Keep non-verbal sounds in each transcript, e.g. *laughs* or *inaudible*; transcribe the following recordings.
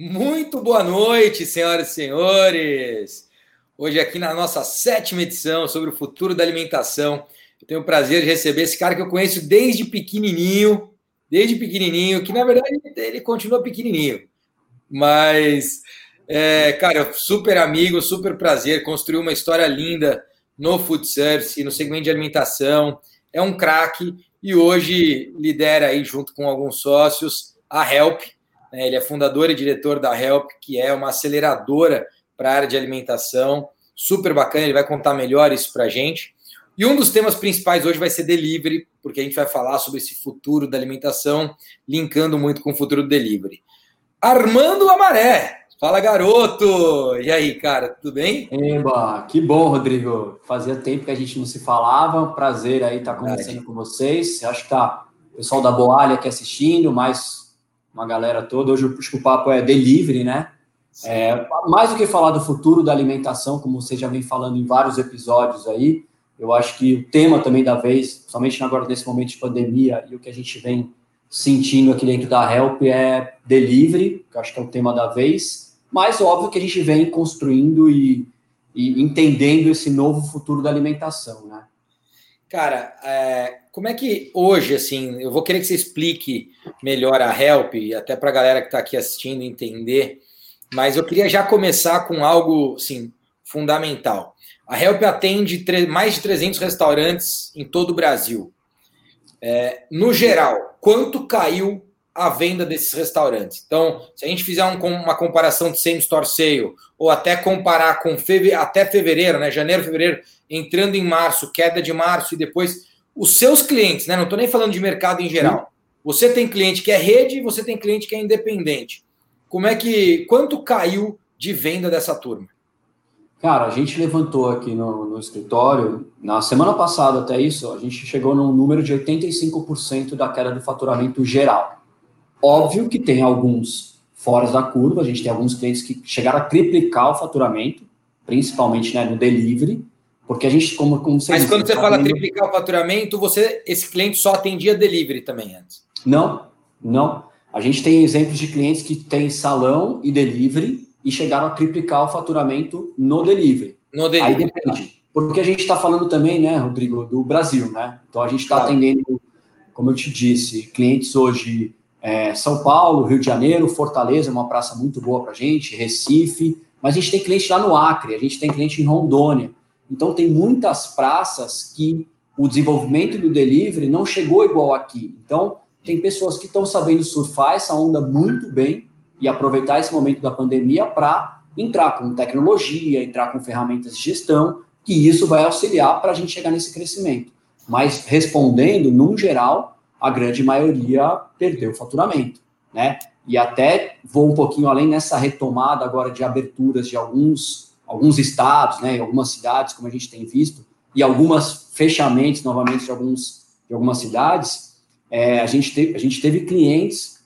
Muito boa noite, senhoras e senhores. Hoje, aqui na nossa sétima edição sobre o futuro da alimentação, eu tenho o prazer de receber esse cara que eu conheço desde pequenininho, desde pequenininho, que na verdade ele continua pequenininho, mas, é, cara, super amigo, super prazer, construiu uma história linda no food service, no segmento de alimentação, é um craque e hoje lidera aí, junto com alguns sócios, a Help, né? Ele é fundador e diretor da Help, que é uma aceleradora para a área de alimentação. Super bacana, ele vai contar melhor isso para a gente. E um dos temas principais hoje vai ser delivery, porque a gente vai falar sobre esse futuro da alimentação, linkando muito com o futuro do delivery. Armando Amaré, fala garoto! E aí, cara, tudo bem? Eba, que bom, Rodrigo. Fazia tempo que a gente não se falava. Prazer aí estar conversando com vocês. Acho que tá o pessoal da Boalha aqui assistindo, mais uma galera toda. Hoje acho que o papo é delivery, né? É, mais do que falar do futuro da alimentação, como você já vem falando em vários episódios aí, eu acho que o tema também da vez, somente agora nesse momento de pandemia e o que a gente vem sentindo aqui dentro da Help é delivery, que eu acho que é o tema da vez, mas óbvio que a gente vem construindo e, e entendendo esse novo futuro da alimentação, né? Cara, é, como é que hoje, assim, eu vou querer que você explique melhor a Help, e até para a galera que está aqui assistindo entender, mas eu queria já começar com algo, assim, fundamental. A Help atende mais de 300 restaurantes em todo o Brasil. É, no geral, quanto caiu a venda desses restaurantes? Então, se a gente fizer um, uma comparação de same store sale, ou até comparar com feve, até fevereiro, né, janeiro, fevereiro, entrando em março, queda de março e depois os seus clientes, né? Não estou nem falando de mercado em geral. Você tem cliente que é rede, você tem cliente que é independente. Como é que quanto caiu de venda dessa turma? Cara, a gente levantou aqui no, no escritório, na semana passada até isso, a gente chegou num número de 85% da queda do faturamento geral. Óbvio que tem alguns fora da curva, a gente tem alguns clientes que chegaram a triplicar o faturamento, principalmente né, no delivery, porque a gente, como, como você Mas disse, quando você tá fala triplicar o faturamento, você, esse cliente só atendia delivery também antes? Não, não. A gente tem exemplos de clientes que têm salão e delivery e chegaram a triplicar o faturamento no delivery. No delivery. Aí depende. Porque a gente está falando também, né, Rodrigo, do Brasil, né? Então a gente está claro. atendendo, como eu te disse, clientes hoje é, São Paulo, Rio de Janeiro, Fortaleza, uma praça muito boa para gente, Recife, mas a gente tem cliente lá no Acre, a gente tem cliente em Rondônia. Então, tem muitas praças que o desenvolvimento do delivery não chegou igual aqui. Então, tem pessoas que estão sabendo surfar essa onda muito bem e aproveitar esse momento da pandemia para entrar com tecnologia, entrar com ferramentas de gestão, que isso vai auxiliar para a gente chegar nesse crescimento. Mas respondendo, num geral, a grande maioria perdeu o faturamento, né? E até vou um pouquinho além nessa retomada agora de aberturas de alguns alguns estados, né, algumas cidades, como a gente tem visto, e algumas fechamentos novamente de, alguns, de algumas cidades, é, a, gente teve, a gente teve clientes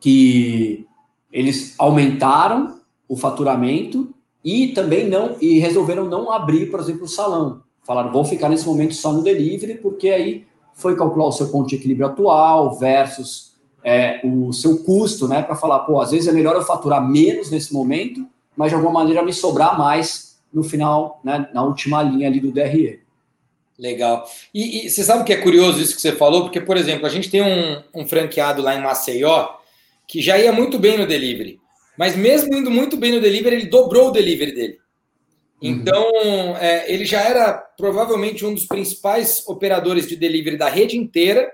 que eles aumentaram o faturamento e também não e resolveram não abrir, por exemplo, o salão. Falaram, vou ficar nesse momento só no delivery, porque aí foi calcular o seu ponto de equilíbrio atual versus é, o seu custo, né? Para falar, pô, às vezes é melhor eu faturar menos nesse momento mas de alguma maneira me sobrar mais no final, né, na última linha ali do DRE. Legal. E, e, você sabe o que é curioso isso que você falou? Porque, por exemplo, a gente tem um, um franqueado lá em Maceió que já ia muito bem no delivery. Mas mesmo indo muito bem no delivery, ele dobrou o delivery dele. Uhum. Então, é, ele já era provavelmente um dos principais operadores de delivery da rede inteira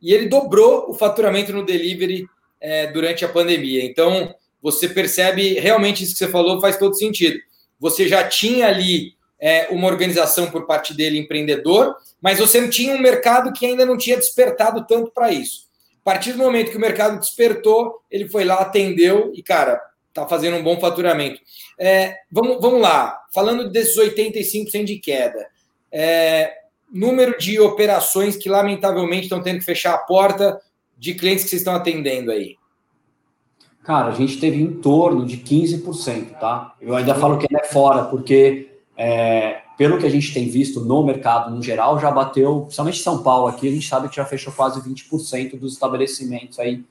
e ele dobrou o faturamento no delivery é, durante a pandemia. Então, você percebe realmente isso que você falou faz todo sentido. Você já tinha ali é, uma organização por parte dele, empreendedor, mas você não tinha um mercado que ainda não tinha despertado tanto para isso. A partir do momento que o mercado despertou, ele foi lá, atendeu e, cara, está fazendo um bom faturamento. É, vamos, vamos lá, falando desses 85% de queda, é, número de operações que lamentavelmente estão tendo que fechar a porta de clientes que vocês estão atendendo aí. Cara, a gente teve em torno de 15%, tá? Eu ainda falo que é fora, porque é, pelo que a gente tem visto no mercado no geral, já bateu, principalmente São Paulo aqui, a gente sabe que já fechou quase 20% dos estabelecimentos aí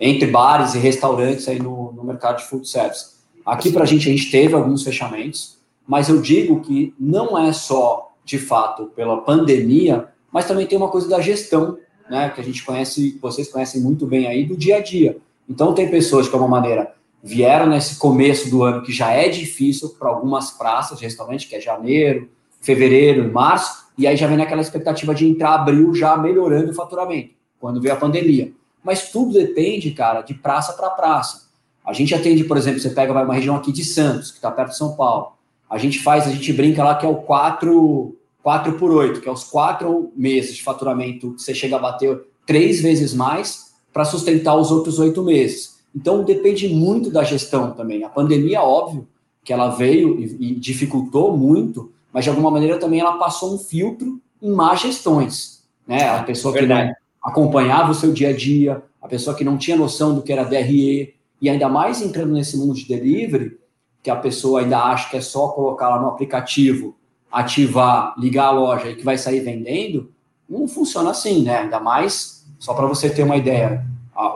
entre bares e restaurantes aí no, no mercado de food service. Aqui para a gente, a gente teve alguns fechamentos, mas eu digo que não é só, de fato, pela pandemia, mas também tem uma coisa da gestão, né, que a gente conhece, vocês conhecem muito bem aí, do dia a dia. Então, tem pessoas que, de alguma maneira, vieram nesse começo do ano, que já é difícil para algumas praças de restaurante, que é janeiro, fevereiro, março, e aí já vem naquela expectativa de entrar abril já melhorando o faturamento, quando veio a pandemia. Mas tudo depende, cara, de praça para praça. A gente atende, por exemplo, você pega uma região aqui de Santos, que está perto de São Paulo. A gente faz, a gente brinca lá que é o 4, 4 por 8, que é os quatro meses de faturamento, você chega a bater três vezes mais para sustentar os outros oito meses. Então depende muito da gestão também. A pandemia, óbvio, que ela veio e, e dificultou muito, mas de alguma maneira também ela passou um filtro em más gestões. Né? A pessoa que não acompanhava o seu dia a dia, a pessoa que não tinha noção do que era DRE, e ainda mais entrando nesse mundo de delivery, que a pessoa ainda acha que é só colocar lá no aplicativo, ativar, ligar a loja e que vai sair vendendo, não funciona assim, né? Ainda mais, só para você ter uma ideia,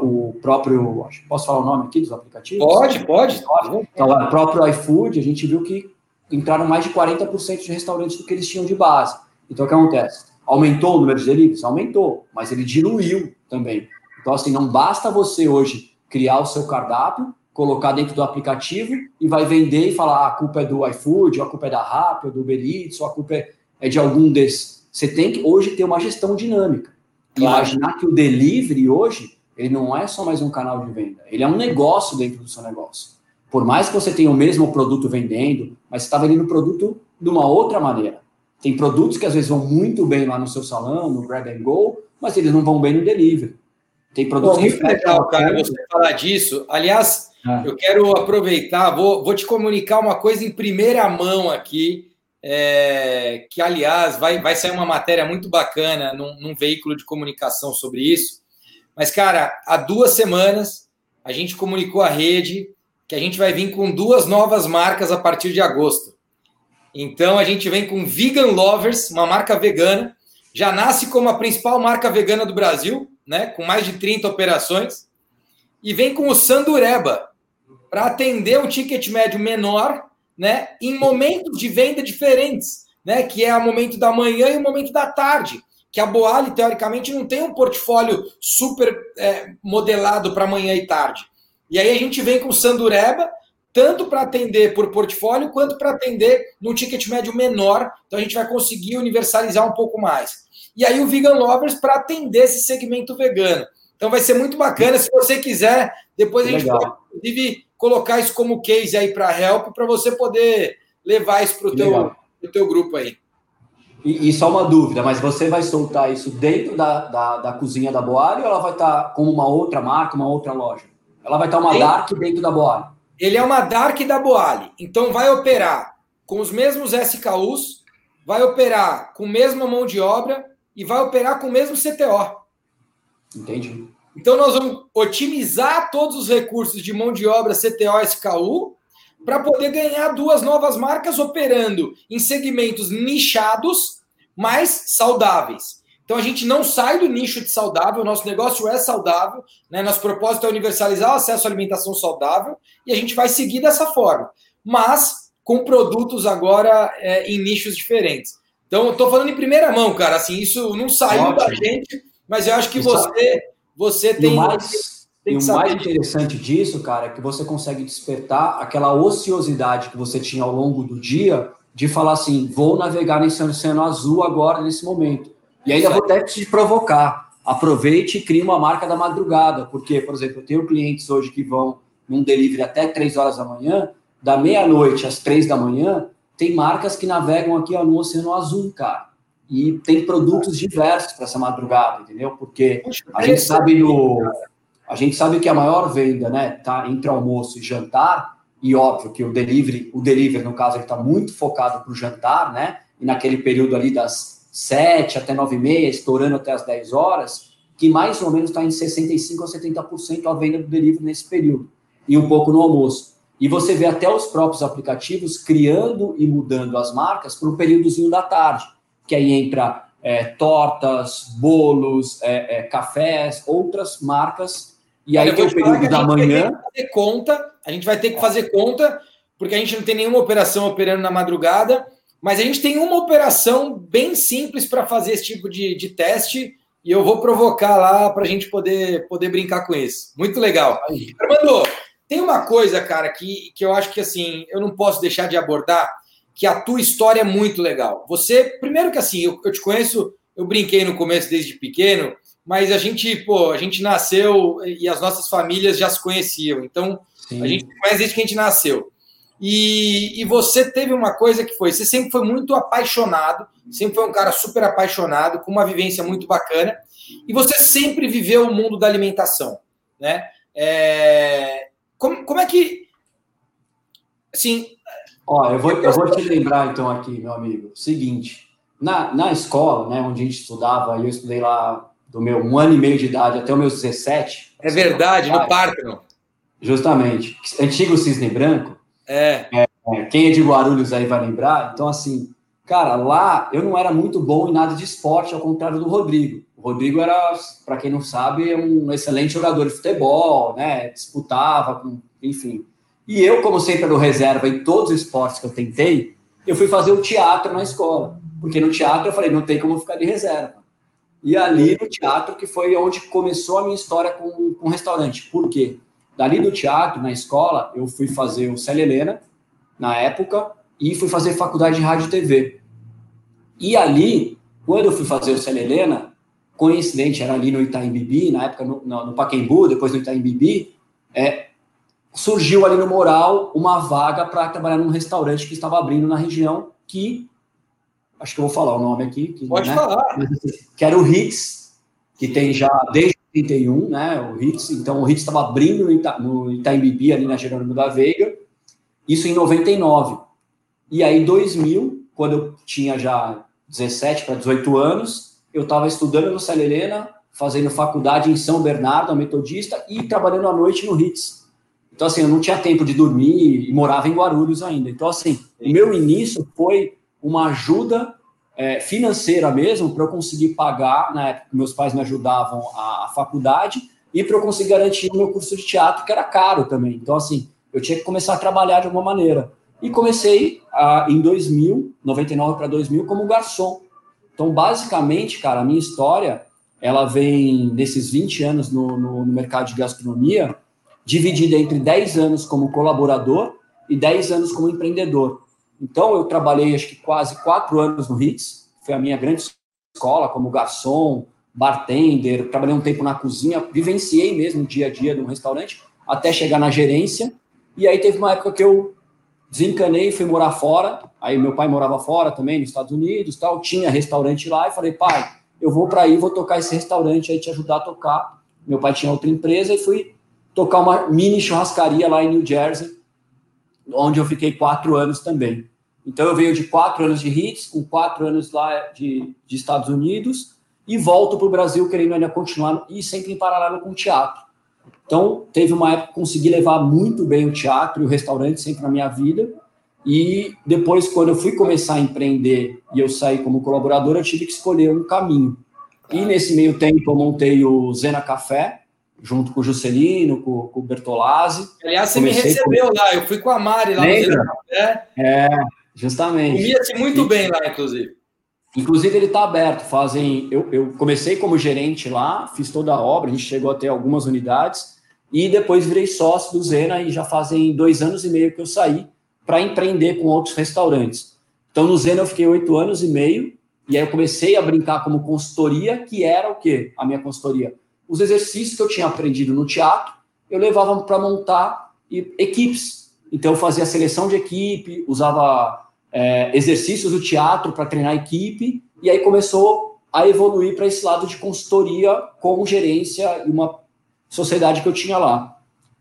o próprio. Posso falar o nome aqui dos aplicativos? Pode, pode. pode. Então, o próprio iFood, a gente viu que entraram mais de 40% de restaurantes do que eles tinham de base. Então, o que acontece? Aumentou o número de deliveries? Aumentou, mas ele diluiu também. Então, assim, não basta você hoje criar o seu cardápio, colocar dentro do aplicativo e vai vender e falar ah, a culpa é do iFood, ou a culpa é da Rappi, ou do Uber Eats, ou a culpa é, é de algum desses. Você tem que hoje ter uma gestão dinâmica. Claro. Imaginar que o delivery hoje, ele não é só mais um canal de venda, ele é um negócio dentro do seu negócio. Por mais que você tenha o mesmo produto vendendo, mas você está vendendo o produto de uma outra maneira. Tem produtos que às vezes vão muito bem lá no seu salão, no grab and go, mas eles não vão bem no delivery. Tem produtos Pô, muito legal, cara, você falar disso. Aliás, ah. eu quero aproveitar, vou, vou te comunicar uma coisa em primeira mão aqui, é, que, aliás, vai, vai sair uma matéria muito bacana num, num veículo de comunicação sobre isso. Mas, cara, há duas semanas a gente comunicou à rede que a gente vai vir com duas novas marcas a partir de agosto. Então, a gente vem com Vegan Lovers, uma marca vegana, já nasce como a principal marca vegana do Brasil, né, com mais de 30 operações, e vem com o Sandureba, para atender um ticket médio menor, né, em momentos de venda diferentes, né, que é o momento da manhã e o momento da tarde, que a Boali, teoricamente, não tem um portfólio super é, modelado para manhã e tarde. E aí a gente vem com o Sandureba, tanto para atender por portfólio, quanto para atender num ticket médio menor, então a gente vai conseguir universalizar um pouco mais e aí o Vegan Lovers para atender esse segmento vegano. Então vai ser muito bacana. Se você quiser, depois a gente Legal. pode, inclusive, colocar isso como case aí para a Help, para você poder levar isso para o teu, teu grupo aí. E, e, só uma dúvida, mas você vai soltar isso dentro da, da, da cozinha da Boari ou ela vai estar tá como uma outra marca, uma outra loja? Ela vai estar tá uma Dark dentro da Boari? Ele é uma Dark da Boali, então vai operar com os mesmos SKUs, vai operar com a mesma mão de obra, e vai operar com o mesmo CTO. Entendi. Então, nós vamos otimizar todos os recursos de mão de obra CTO SKU para poder ganhar duas novas marcas operando em segmentos nichados, mais saudáveis. Então, a gente não sai do nicho de saudável, o nosso negócio é saudável, né? nosso propósito é universalizar o acesso à alimentação saudável e a gente vai seguir dessa forma, mas com produtos agora é, em nichos diferentes. Então, estou falando em primeira mão, cara. Assim, isso não saiu Ótimo. da gente, mas eu acho que você, você tem. E o mais, tem e o mais interessante disso, cara, é que você consegue despertar aquela ociosidade que você tinha ao longo do dia de falar assim: vou navegar nesse oceano azul agora, nesse momento. E ainda vou até te provocar. Aproveite e crie uma marca da madrugada. Porque, por exemplo, eu tenho clientes hoje que vão num delivery até 3 horas da manhã, da meia-noite às 3 da manhã, tem marcas que navegam aqui ó, no Oceano Azul, cara. E tem produtos diversos para essa madrugada, entendeu? Porque a gente sabe no, a gente sabe que a maior venda, né, tá entre almoço e jantar, e óbvio que o delivery, o delivery no caso ele está muito focado para o jantar, né? E naquele período ali das 7 até 9 e meia, estourando até as 10 horas, que mais ou menos está em 65 a 70% a venda do delivery nesse período, e um pouco no almoço. E você vê até os próprios aplicativos criando e mudando as marcas para um períodozinho da tarde, que aí entra é, tortas, bolos, é, é, cafés, outras marcas E aí tem o período da manhã. Fazer conta, a gente vai ter que fazer conta, porque a gente não tem nenhuma operação operando na madrugada, mas a gente tem uma operação bem simples para fazer esse tipo de, de teste e eu vou provocar lá para a gente poder, poder brincar com isso. Muito legal. Armando, tem uma coisa, cara, que, que eu acho que assim, eu não posso deixar de abordar, que a tua história é muito legal. Você, primeiro que assim, eu, eu te conheço, eu brinquei no começo desde pequeno, mas a gente, pô, a gente nasceu e as nossas famílias já se conheciam. Então, Sim. a gente conhece desde que a gente nasceu. E, e você teve uma coisa que foi, você sempre foi muito apaixonado, sempre foi um cara super apaixonado, com uma vivência muito bacana, e você sempre viveu o mundo da alimentação, né? É, como, como é que, assim... Ó, eu vou, eu vou te lembrar então aqui, meu amigo, seguinte, na, na escola, né, onde a gente estudava, eu estudei lá do meu um ano e meio de idade até os meus 17. É verdade, no Parthenon. Justamente. Antigo Cisne Branco, é. é. Quem é de Guarulhos aí vai lembrar. Então, assim, cara, lá eu não era muito bom em nada de esporte, ao contrário do Rodrigo. O Rodrigo era, para quem não sabe, um excelente jogador de futebol, né? Disputava, enfim. E eu, como sempre era reserva em todos os esportes que eu tentei, eu fui fazer o teatro na escola. Porque no teatro eu falei, não tem como ficar de reserva. E ali no teatro que foi onde começou a minha história com, com restaurante. Por quê? Dali do teatro, na escola, eu fui fazer o Célia Helena, na época, e fui fazer faculdade de rádio e TV. E ali, quando eu fui fazer o Célia Helena, coincidente, era ali no Itaim Bibi, na época no, no, no Paquembu, depois no Itaim Bibi, é, surgiu ali no Moral uma vaga para trabalhar num restaurante que estava abrindo na região, que, acho que eu vou falar o nome aqui. Que, Pode né, falar. Que era o Hits, que tem já desde 31, né, o Hits, então o Hits estava abrindo no, Ita, no Itaim Bibi, ali na Jerônimo da Veiga, isso em 99. E aí, 2000, quando eu tinha já 17 para 18 anos, eu estava estudando no Célia Helena, fazendo faculdade em São Bernardo, a metodista, e trabalhando à noite no Hits. Então, assim, eu não tinha tempo de dormir e morava em Guarulhos ainda. Então, assim, o meu início foi uma ajuda é, financeira mesmo para eu conseguir pagar, na época meus pais me ajudavam a, a faculdade e para eu conseguir garantir o meu curso de teatro, que era caro também. Então, assim, eu tinha que começar a trabalhar de alguma maneira. E comecei a, em 2000, 99 para 2000, como garçom. Então, basicamente, cara, a minha história, ela vem desses 20 anos no, no, no mercado de gastronomia, dividida entre 10 anos como colaborador e 10 anos como empreendedor. Então, eu trabalhei acho que quase quatro anos no Hits, foi a minha grande escola como garçom, bartender, trabalhei um tempo na cozinha, vivenciei mesmo o dia a dia de um restaurante, até chegar na gerência. E aí teve uma época que eu desencanei, fui morar fora. Aí meu pai morava fora também, nos Estados Unidos, tal. Tinha restaurante lá e falei, pai, eu vou para aí, vou tocar esse restaurante aí, te ajudar a tocar. Meu pai tinha outra empresa e fui tocar uma mini churrascaria lá em New Jersey, onde eu fiquei quatro anos também. Então eu venho de quatro anos de hits, com quatro anos lá de, de Estados Unidos, e volto para o Brasil querendo ainda continuar, e sempre em paralelo com o teatro. Então, teve uma época que consegui levar muito bem o teatro e o restaurante sempre na minha vida, e depois, quando eu fui começar a empreender e eu saí como colaborador, eu tive que escolher um caminho. E nesse meio tempo, eu montei o Zena Café, junto com o Juscelino, com, com o Bertolazzi. Aliás, você Comecei me recebeu com... lá, eu fui com a Mari lá Lembra? no Café. É, justamente. Comia-se muito e, bem lá, inclusive. Inclusive, ele está aberto. Fazem. Eu, eu comecei como gerente lá, fiz toda a obra, a gente chegou até algumas unidades, e depois virei sócio do Zena e já fazem dois anos e meio que eu saí para empreender com outros restaurantes. Então, no Zena eu fiquei oito anos e meio, e aí eu comecei a brincar como consultoria, que era o quê? A minha consultoria os exercícios que eu tinha aprendido no teatro, eu levava para montar equipes. Então, eu fazia seleção de equipe, usava é, exercícios do teatro para treinar equipe, e aí começou a evoluir para esse lado de consultoria com gerência e uma sociedade que eu tinha lá.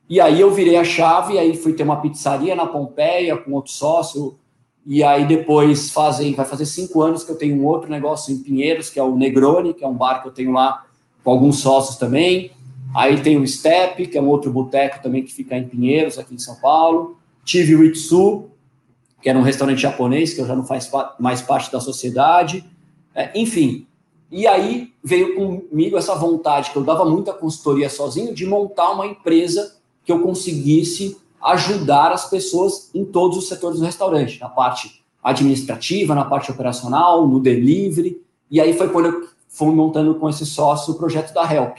E aí eu virei a chave, aí fui ter uma pizzaria na Pompeia com outro sócio, e aí depois fazem, vai fazer cinco anos que eu tenho um outro negócio em Pinheiros, que é o Negroni, que é um bar que eu tenho lá com alguns sócios também. Aí tem o Step, que é um outro boteco também que fica em Pinheiros, aqui em São Paulo. Tive o Itsu, que era um restaurante japonês, que já não faz mais parte da sociedade. É, enfim, E aí veio comigo essa vontade, que eu dava muita consultoria sozinho, de montar uma empresa que eu conseguisse ajudar as pessoas em todos os setores do restaurante, na parte administrativa, na parte operacional, no delivery. E aí foi quando eu fui montando com esse sócio o projeto da Help,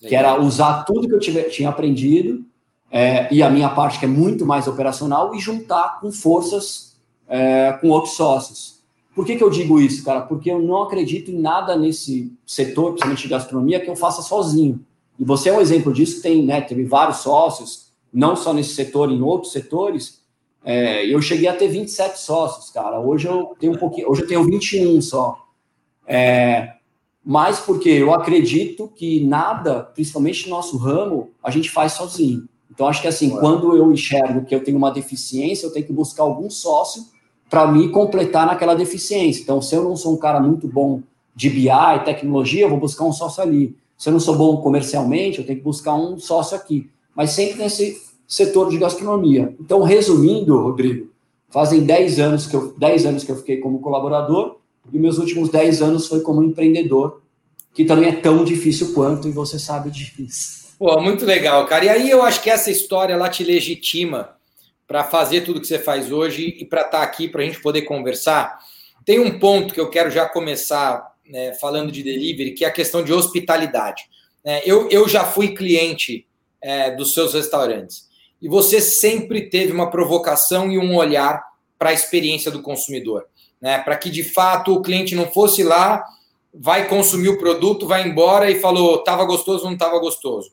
que era usar tudo que eu tive, tinha aprendido é, e a minha parte, que é muito mais operacional, e juntar com forças é, com outros sócios. Por que, que eu digo isso, cara? Porque eu não acredito em nada nesse setor, principalmente de gastronomia, que eu faça sozinho. E você é um exemplo disso, tem, né, teve vários sócios, não só nesse setor, em outros setores. É, eu cheguei a ter 27 sócios, cara. Hoje eu tenho um pouquinho, hoje eu tenho 21 só. É, mas porque eu acredito que nada, principalmente no nosso ramo, a gente faz sozinho. Então, acho que assim, quando eu enxergo que eu tenho uma deficiência, eu tenho que buscar algum sócio para me completar naquela deficiência. Então, se eu não sou um cara muito bom de BI, tecnologia, eu vou buscar um sócio ali. Se eu não sou bom comercialmente, eu tenho que buscar um sócio aqui. Mas sempre nesse setor de gastronomia. Então, resumindo, Rodrigo, fazem 10 anos que eu, 10 anos que eu fiquei como colaborador e meus últimos 10 anos foi como empreendedor, que também é tão difícil quanto, e você sabe disso. Pô, muito legal, cara. E aí eu acho que essa história lá te legitima para fazer tudo que você faz hoje e para estar tá aqui para a gente poder conversar. Tem um ponto que eu quero já começar né, falando de delivery, que é a questão de hospitalidade. É, eu, eu já fui cliente é, dos seus restaurantes e você sempre teve uma provocação e um olhar para a experiência do consumidor, né? Para que de fato o cliente não fosse lá, vai consumir o produto, vai embora e falou, estava gostoso ou não estava gostoso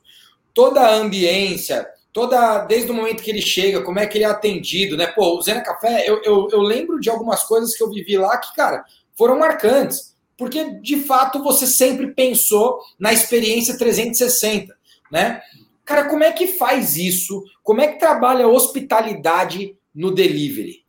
toda a ambiência, toda desde o momento que ele chega, como é que ele é atendido, né? Pô, o Zena Café, eu, eu, eu lembro de algumas coisas que eu vivi lá que, cara, foram marcantes, porque de fato você sempre pensou na experiência 360, né? Cara, como é que faz isso? Como é que trabalha a hospitalidade no delivery?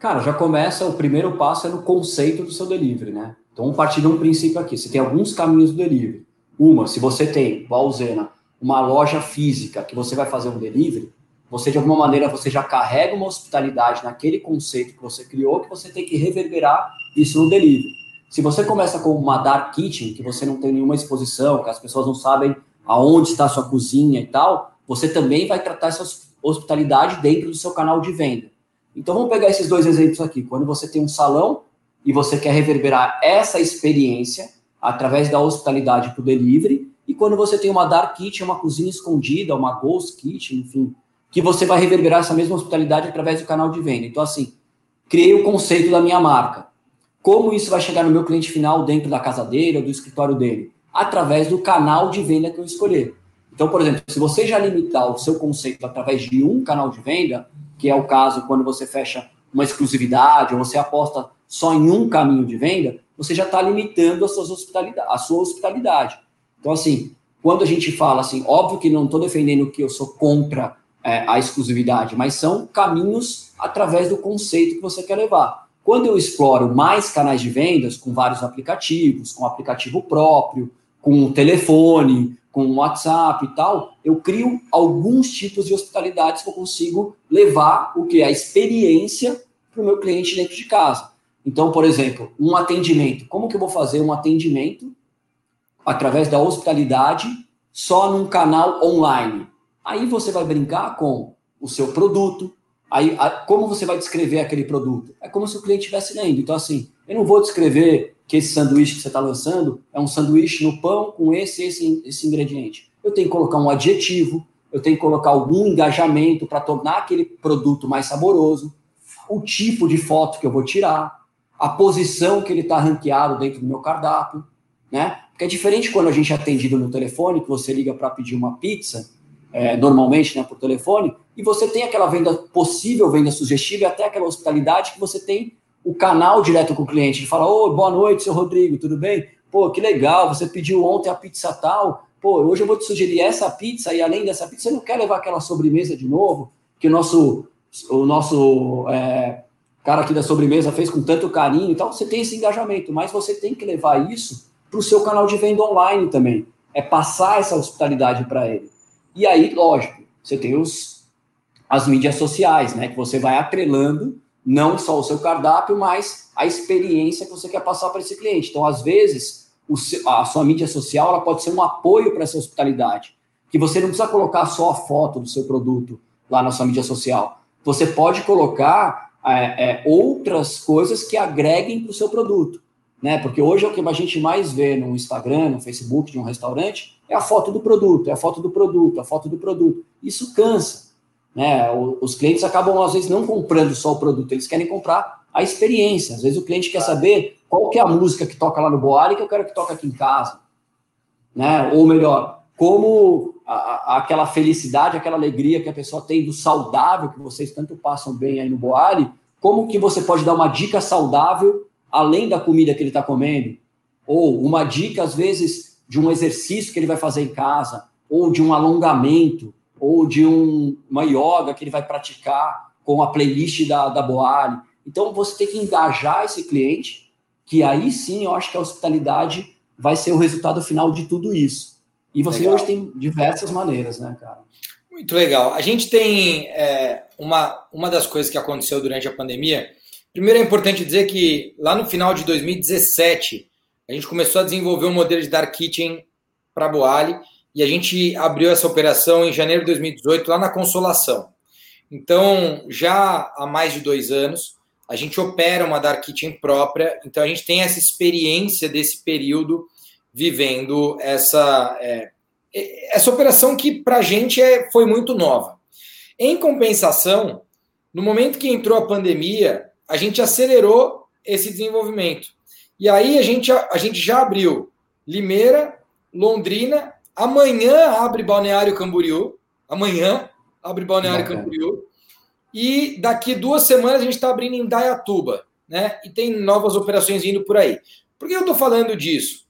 Cara, já começa, o primeiro passo é no conceito do seu delivery, né? Então, vamos partir de um princípio aqui. Você tem alguns caminhos do delivery. Uma, se você tem, igual Zena, uma loja física que você vai fazer um delivery, você de alguma maneira você já carrega uma hospitalidade naquele conceito que você criou, que você tem que reverberar isso no delivery. Se você começa com uma dark kitchen, que você não tem nenhuma exposição, que as pessoas não sabem aonde está a sua cozinha e tal, você também vai tratar essa hospitalidade dentro do seu canal de venda. Então vamos pegar esses dois exemplos aqui. Quando você tem um salão e você quer reverberar essa experiência, através da hospitalidade para o delivery, e quando você tem uma dark kitchen, uma cozinha escondida, uma ghost kitchen, enfim, que você vai reverberar essa mesma hospitalidade através do canal de venda. Então, assim, criei o conceito da minha marca. Como isso vai chegar no meu cliente final dentro da casa dele ou do escritório dele? Através do canal de venda que eu escolher. Então, por exemplo, se você já limitar o seu conceito através de um canal de venda, que é o caso quando você fecha uma exclusividade ou você aposta só em um caminho de venda, você já está limitando a, suas hospitalidade, a sua hospitalidade. Então, assim, quando a gente fala assim, óbvio que não estou defendendo que eu sou contra é, a exclusividade, mas são caminhos através do conceito que você quer levar. Quando eu exploro mais canais de vendas, com vários aplicativos, com aplicativo próprio, com o telefone, com o WhatsApp e tal, eu crio alguns tipos de hospitalidades que eu consigo levar o que é a experiência para o meu cliente dentro de casa. Então, por exemplo, um atendimento. Como que eu vou fazer um atendimento através da hospitalidade só num canal online? Aí você vai brincar com o seu produto. Aí, a, como você vai descrever aquele produto? É como se o cliente estivesse lendo. Então, assim, eu não vou descrever que esse sanduíche que você está lançando é um sanduíche no pão com esse esse, esse ingrediente. Eu tenho que colocar um adjetivo, eu tenho que colocar algum engajamento para tornar aquele produto mais saboroso, o tipo de foto que eu vou tirar, a posição que ele está ranqueado dentro do meu cardápio, né? Porque é diferente quando a gente é atendido no telefone, que você liga para pedir uma pizza, é, normalmente, né, por telefone, e você tem aquela venda possível, venda sugestiva, e até aquela hospitalidade que você tem o canal direto com o cliente. Ele fala, ô, boa noite, seu Rodrigo, tudo bem? Pô, que legal, você pediu ontem a pizza tal, pô, hoje eu vou te sugerir essa pizza, e além dessa pizza, você não quer levar aquela sobremesa de novo? Que o nosso, o nosso é, cara aqui da sobremesa fez com tanto carinho e tal, você tem esse engajamento, mas você tem que levar isso para o seu canal de venda online também. É passar essa hospitalidade para ele. E aí, lógico, você tem os, as mídias sociais, né? Que você vai atrelando não só o seu cardápio, mas a experiência que você quer passar para esse cliente. Então, às vezes, seu, a sua mídia social ela pode ser um apoio para essa hospitalidade, que você não precisa colocar só a foto do seu produto lá na sua mídia social. Você pode colocar é, é, outras coisas que agreguem para o seu produto. Né? Porque hoje é o que a gente mais vê no Instagram, no Facebook de um restaurante, é a foto do produto, é a foto do produto, é a foto do produto. Isso cansa. Né? Os clientes acabam, às vezes, não comprando só o produto, eles querem comprar a experiência. Às vezes o cliente quer saber qual que é a música que toca lá no Boari que eu quero que toque aqui em casa. Né? Ou melhor, como a, a, aquela felicidade, aquela alegria que a pessoa tem do saudável, que vocês tanto passam bem aí no Boari, como que você pode dar uma dica saudável além da comida que ele está comendo? Ou uma dica, às vezes, de um exercício que ele vai fazer em casa, ou de um alongamento, ou de um, uma yoga que ele vai praticar com a playlist da, da Boali. Então, você tem que engajar esse cliente, que aí sim eu acho que a hospitalidade vai ser o resultado final de tudo isso. E você legal. hoje tem diversas maneiras, né, cara? Muito legal. A gente tem é, uma, uma das coisas que aconteceu durante a pandemia. Primeiro é importante dizer que lá no final de 2017, a gente começou a desenvolver um modelo de Dark Kitchen para Boali e a gente abriu essa operação em janeiro de 2018 lá na Consolação. Então, já há mais de dois anos, a gente opera uma Dark Kitchen própria, então a gente tem essa experiência desse período vivendo essa, é, essa operação que para a gente é, foi muito nova. Em compensação, no momento que entrou a pandemia, a gente acelerou esse desenvolvimento. E aí a gente, a, a gente já abriu Limeira, Londrina Amanhã abre Balneário Camboriú. Amanhã abre Balneário Bacana. Camboriú. E daqui duas semanas a gente está abrindo em Dayatuba, né? E tem novas operações indo por aí. Por que eu estou falando disso?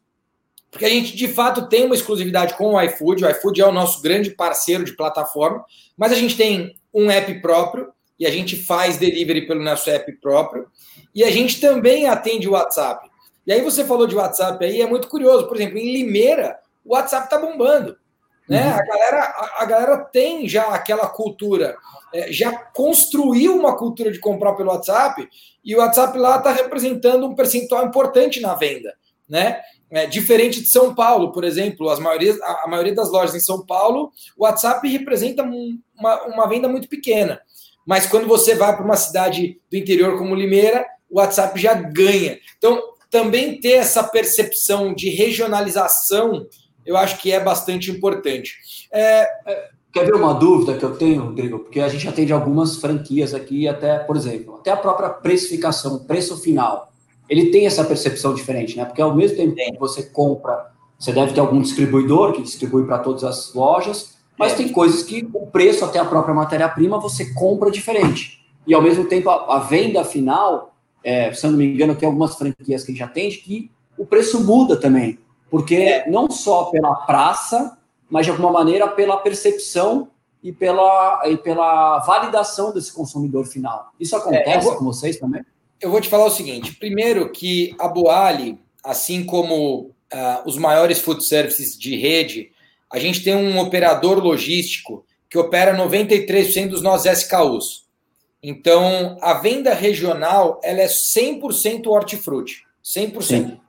Porque a gente de fato tem uma exclusividade com o iFood. O iFood é o nosso grande parceiro de plataforma, mas a gente tem um app próprio e a gente faz delivery pelo nosso app próprio. E a gente também atende o WhatsApp. E aí você falou de WhatsApp aí, é muito curioso. Por exemplo, em Limeira, o WhatsApp está bombando. Né? Uhum. A, galera, a, a, galera tem já aquela cultura, é, já construiu uma cultura de comprar pelo WhatsApp e o WhatsApp lá está representando um percentual importante na venda. Né? É, diferente de São Paulo, por exemplo, as maioria, a, a maioria das lojas em São Paulo, o WhatsApp representa uma, uma venda muito pequena. Mas quando você vai para uma cidade do interior como Limeira, o WhatsApp já ganha. Então, também ter essa percepção de regionalização eu acho que é bastante importante. É, é, Quer ver uma dúvida que eu tenho, Rodrigo? Porque a gente atende algumas franquias aqui, até, por exemplo, até a própria precificação, preço final. Ele tem essa percepção diferente, né? Porque ao mesmo tempo que você compra, você deve ter algum distribuidor que distribui para todas as lojas, mas é. tem coisas que o preço, até a própria matéria-prima, você compra diferente. E ao mesmo tempo, a, a venda final, é, se eu não me engano, tem algumas franquias que a gente atende que o preço muda também. Porque é. não só pela praça, mas de alguma maneira pela percepção e pela, e pela validação desse consumidor final. Isso acontece é, vou, com vocês também? Eu vou te falar o seguinte: primeiro, que a Boali, assim como uh, os maiores food services de rede, a gente tem um operador logístico que opera 93% dos nossos SKUs. Então, a venda regional ela é 100% hortifruti. 100%. Sim.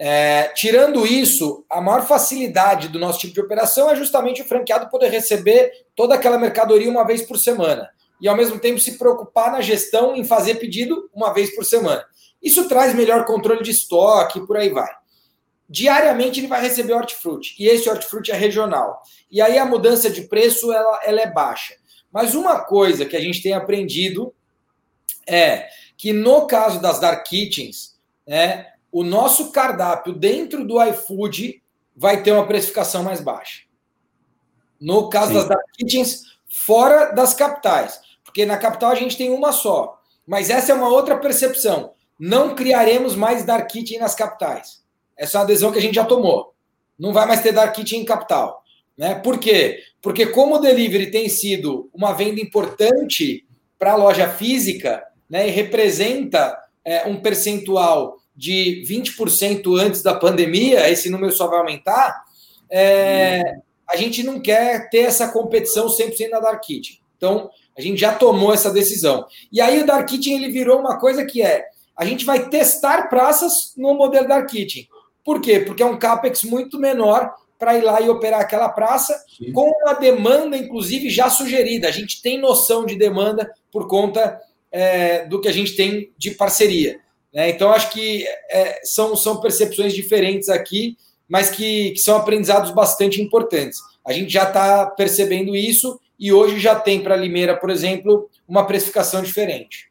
É, tirando isso, a maior facilidade do nosso tipo de operação é justamente o franqueado poder receber toda aquela mercadoria uma vez por semana e, ao mesmo tempo, se preocupar na gestão em fazer pedido uma vez por semana. Isso traz melhor controle de estoque, por aí vai. Diariamente ele vai receber hortifruti e esse hortifruti é regional. E aí a mudança de preço ela, ela é baixa. Mas uma coisa que a gente tem aprendido é que no caso das dark kitchens, né, o nosso cardápio dentro do iFood vai ter uma precificação mais baixa. No caso Sim. das dark kitchens, fora das capitais. Porque na capital a gente tem uma só. Mas essa é uma outra percepção. Não criaremos mais dark kitchen nas capitais. Essa é uma adesão que a gente já tomou. Não vai mais ter dark kitchen em capital. Né? Por quê? Porque como o delivery tem sido uma venda importante para a loja física né, e representa é, um percentual de 20% antes da pandemia, esse número só vai aumentar, é, a gente não quer ter essa competição 100% na Dark Kitchen. Então, a gente já tomou essa decisão. E aí o Dark Kitchen ele virou uma coisa que é, a gente vai testar praças no modelo Dark Kitchen. Por quê? Porque é um capex muito menor para ir lá e operar aquela praça, Sim. com uma demanda, inclusive, já sugerida. A gente tem noção de demanda por conta é, do que a gente tem de parceria. Né? Então, acho que é, são, são percepções diferentes aqui, mas que, que são aprendizados bastante importantes. A gente já está percebendo isso e hoje já tem para Limeira, por exemplo, uma precificação diferente.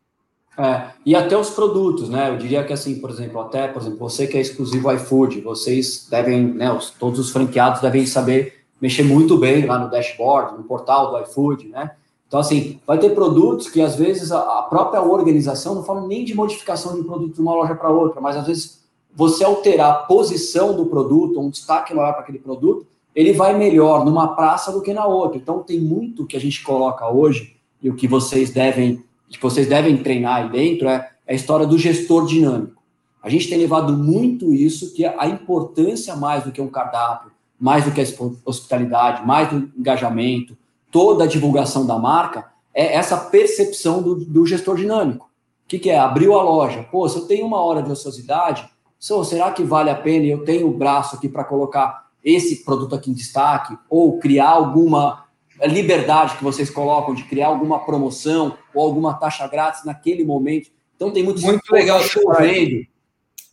É, e até os produtos, né? Eu diria que assim, por exemplo, até, por exemplo, você que é exclusivo iFood, vocês devem, né? Os, todos os franqueados devem saber mexer muito bem lá no dashboard, no portal do iFood, né? Então, assim, vai ter produtos que às vezes a, própria organização não fala nem de modificação de produto de uma loja para outra, mas às vezes você alterar a posição do produto, um destaque maior para aquele produto, ele vai melhor numa praça do que na outra. Então, tem muito que a gente coloca hoje e o que vocês devem, que vocês devem treinar aí dentro é, é a história do gestor dinâmico. A gente tem levado muito isso, que a importância mais do que um cardápio, mais do que a hospitalidade, mais do engajamento, toda a divulgação da marca é essa percepção do, do gestor dinâmico. O que, que, é? Abriu a loja. Pô, se eu tenho uma hora de ociosidade, so, será que vale a pena eu tenho o braço aqui para colocar esse produto aqui em destaque? Ou criar alguma liberdade que vocês colocam de criar alguma promoção ou alguma taxa grátis naquele momento? Então tem muito, muito legal tá chovendo.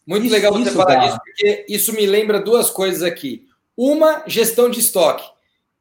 Muito isso, legal você isso, falar disso, porque isso me lembra duas coisas aqui. Uma, gestão de estoque.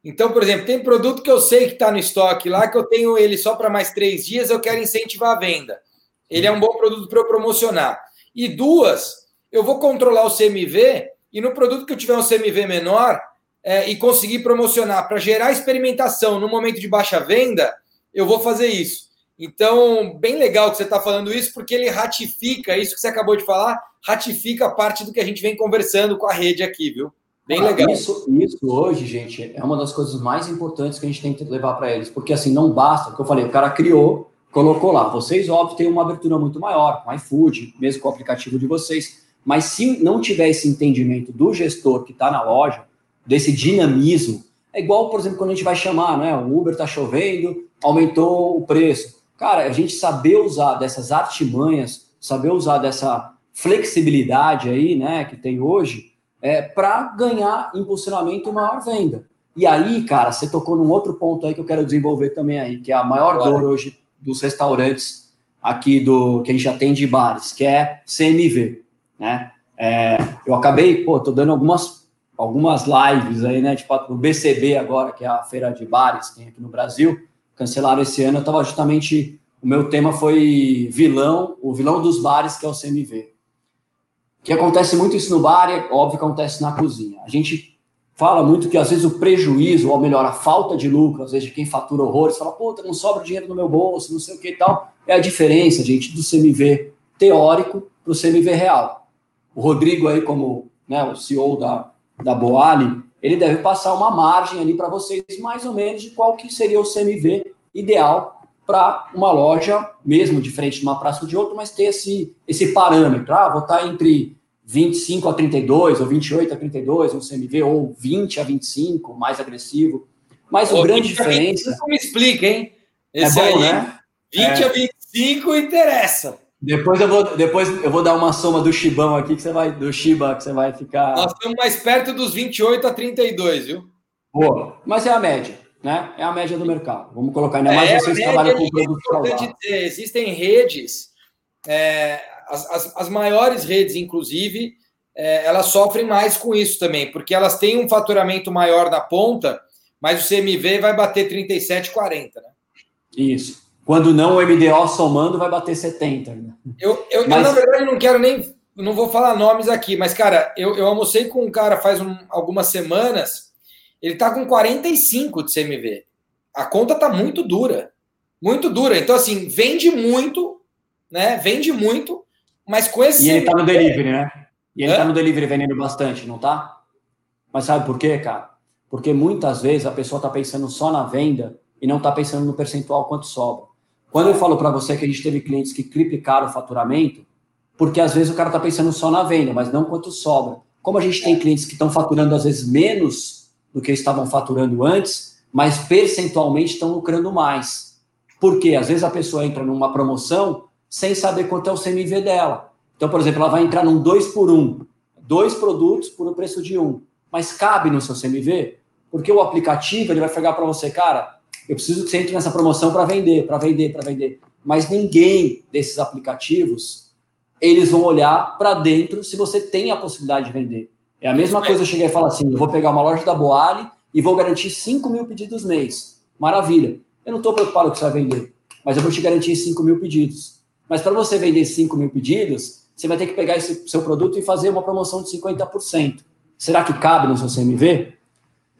Então, por exemplo, tem produto que eu sei que está no estoque lá, que eu tenho ele só para mais três dias, eu quero incentivar a venda. Ele é um bom produto para eu promocionar. E duas, eu vou controlar o CMV e no produto que eu tiver um CMV menor é, e conseguir promocionar para gerar experimentação no momento de baixa venda, eu vou fazer isso. Então, bem legal que você está falando isso, porque ele ratifica isso que você acabou de falar, ratifica parte do que a gente vem conversando com a rede aqui, viu? Bem ah, legal. Isso, isso hoje, gente, é uma das coisas mais importantes que a gente tem que levar para eles, porque assim, não basta, o que eu falei, o cara criou, colocou lá. Vocês, óbvio, têm uma abertura muito maior, com iFood, mesmo com o aplicativo de vocês. Mas se não tiver esse entendimento do gestor que está na loja, desse dinamismo, é igual, por exemplo, quando a gente vai chamar, né? O Uber está chovendo, aumentou o preço. Cara, a gente saber usar dessas artimanhas, saber usar dessa flexibilidade aí, né, que tem hoje, é, para ganhar impulsionamento e maior venda. E aí, cara, você tocou num outro ponto aí que eu quero desenvolver também aí, que é a maior dor hoje dos restaurantes aqui do que a gente atende de bares, que é CMV, né? É, eu acabei, pô, tô dando algumas algumas lives aí, né? Tipo, o BCB agora, que é a feira de bares que tem aqui no Brasil, cancelaram esse ano. Eu tava justamente o meu tema foi vilão, o vilão dos bares, que é o CMV que acontece muito isso no bar e é óbvio que acontece na cozinha. A gente fala muito que às vezes o prejuízo, ou melhor, a falta de lucro, às vezes de quem fatura horrores, fala, puta, não sobra dinheiro no meu bolso, não sei o que e tal. É a diferença, gente, do CMV teórico para o CMV real. O Rodrigo aí, como né, o CEO da, da Boali, ele deve passar uma margem ali para vocês, mais ou menos, de qual que seria o CMV ideal para uma loja, mesmo diferente de uma praça ou de outra, mas ter esse, esse parâmetro. Ah, vou estar entre 25 a 32, ou 28 a 32, um CMV, ou 20 a 25, mais agressivo. Mas o grande diferença. 25 me explica, hein? Esse é bom, aí, né? 20 é. a 25 interessa. Depois eu vou, depois eu vou dar uma soma do Chibão aqui que você vai do Shiba que você vai ficar. Nós estamos mais perto dos 28 a 32, viu? Boa, mas é a média né? É a média do mercado. Vamos colocar ainda mais é, vocês trabalham com produtos dizer, Existem redes, é, as, as, as, maiores redes, inclusive, é, elas sofrem mais com isso também, porque elas têm um faturamento maior na ponta, mas o CMV vai bater 37, 40, né? Isso. Quando não, o MDO somando vai bater 70. Né? Eu, eu, mas... eu, na verdade, não quero nem. Não vou falar nomes aqui, mas, cara, eu, eu almocei com um cara faz um, algumas semanas ele está com 45 de CMV. A conta está muito dura. Muito dura. Então, assim, vende muito, né? Vende muito, mas com esse. E ele está no delivery, né? E ele está no delivery vendendo bastante, não tá? Mas sabe por quê, cara? Porque muitas vezes a pessoa está pensando só na venda e não está pensando no percentual quanto sobra. Quando eu falo para você que a gente teve clientes que triplicaram o faturamento, porque às vezes o cara está pensando só na venda, mas não quanto sobra. Como a gente tem clientes que estão faturando às vezes menos do que estavam faturando antes, mas percentualmente estão lucrando mais. Porque às vezes a pessoa entra numa promoção sem saber quanto é o CMV dela. Então, por exemplo, ela vai entrar num 2 por 1, um, dois produtos por o preço de um, mas cabe no seu CMV? Porque o aplicativo ele vai pegar para você, cara, eu preciso que você entre nessa promoção para vender, para vender, para vender. Mas ninguém desses aplicativos, eles vão olhar para dentro se você tem a possibilidade de vender. É a mesma coisa eu cheguei e falar assim, eu vou pegar uma loja da Boali e vou garantir 5 mil pedidos mês. Maravilha. Eu não estou preocupado com o que você vai vender, mas eu vou te garantir 5 mil pedidos. Mas para você vender 5 mil pedidos, você vai ter que pegar esse seu produto e fazer uma promoção de 50%. Será que cabe no seu CMV?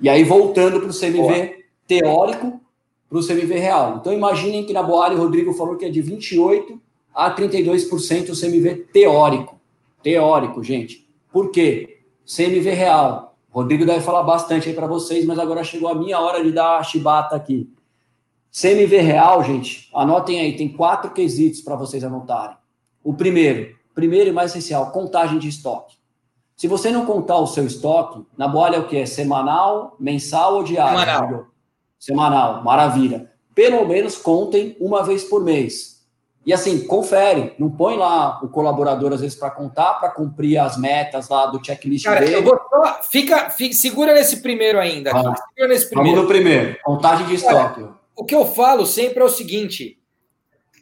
E aí, voltando para o CMV teórico, para o CMV real. Então, imaginem que na Boari o Rodrigo falou que é de 28% a 32% o CMV teórico. Teórico, gente. Por quê? CMV real. O Rodrigo deve falar bastante aí para vocês, mas agora chegou a minha hora de dar a chibata aqui. CMV real, gente, anotem aí, tem quatro quesitos para vocês anotarem. O primeiro, primeiro e mais essencial, contagem de estoque. Se você não contar o seu estoque, na bolha é o que? É semanal, mensal ou diário? Semanal. Semanal, maravilha. Pelo menos contem uma vez por mês. E assim, confere, não põe lá o colaborador às vezes para contar, para cumprir as metas lá do checklist Cara, dele. Eu vou só, fica, fica, segura nesse primeiro ainda. Ah, segura nesse primeiro. Vamos no primeiro, contagem de estoque. Cara, o que eu falo sempre é o seguinte: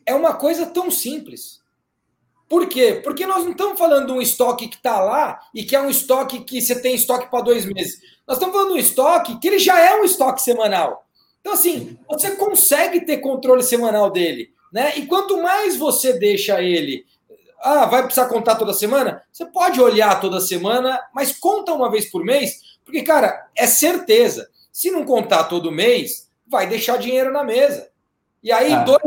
é uma coisa tão simples. Por quê? Porque nós não estamos falando de um estoque que está lá e que é um estoque que você tem estoque para dois meses. Nós estamos falando de um estoque que ele já é um estoque semanal. Então, assim, você consegue ter controle semanal dele. Né? E quanto mais você deixa ele. Ah, vai precisar contar toda semana? Você pode olhar toda semana, mas conta uma vez por mês, porque, cara, é certeza. Se não contar todo mês, vai deixar dinheiro na mesa. E aí, ah. 2,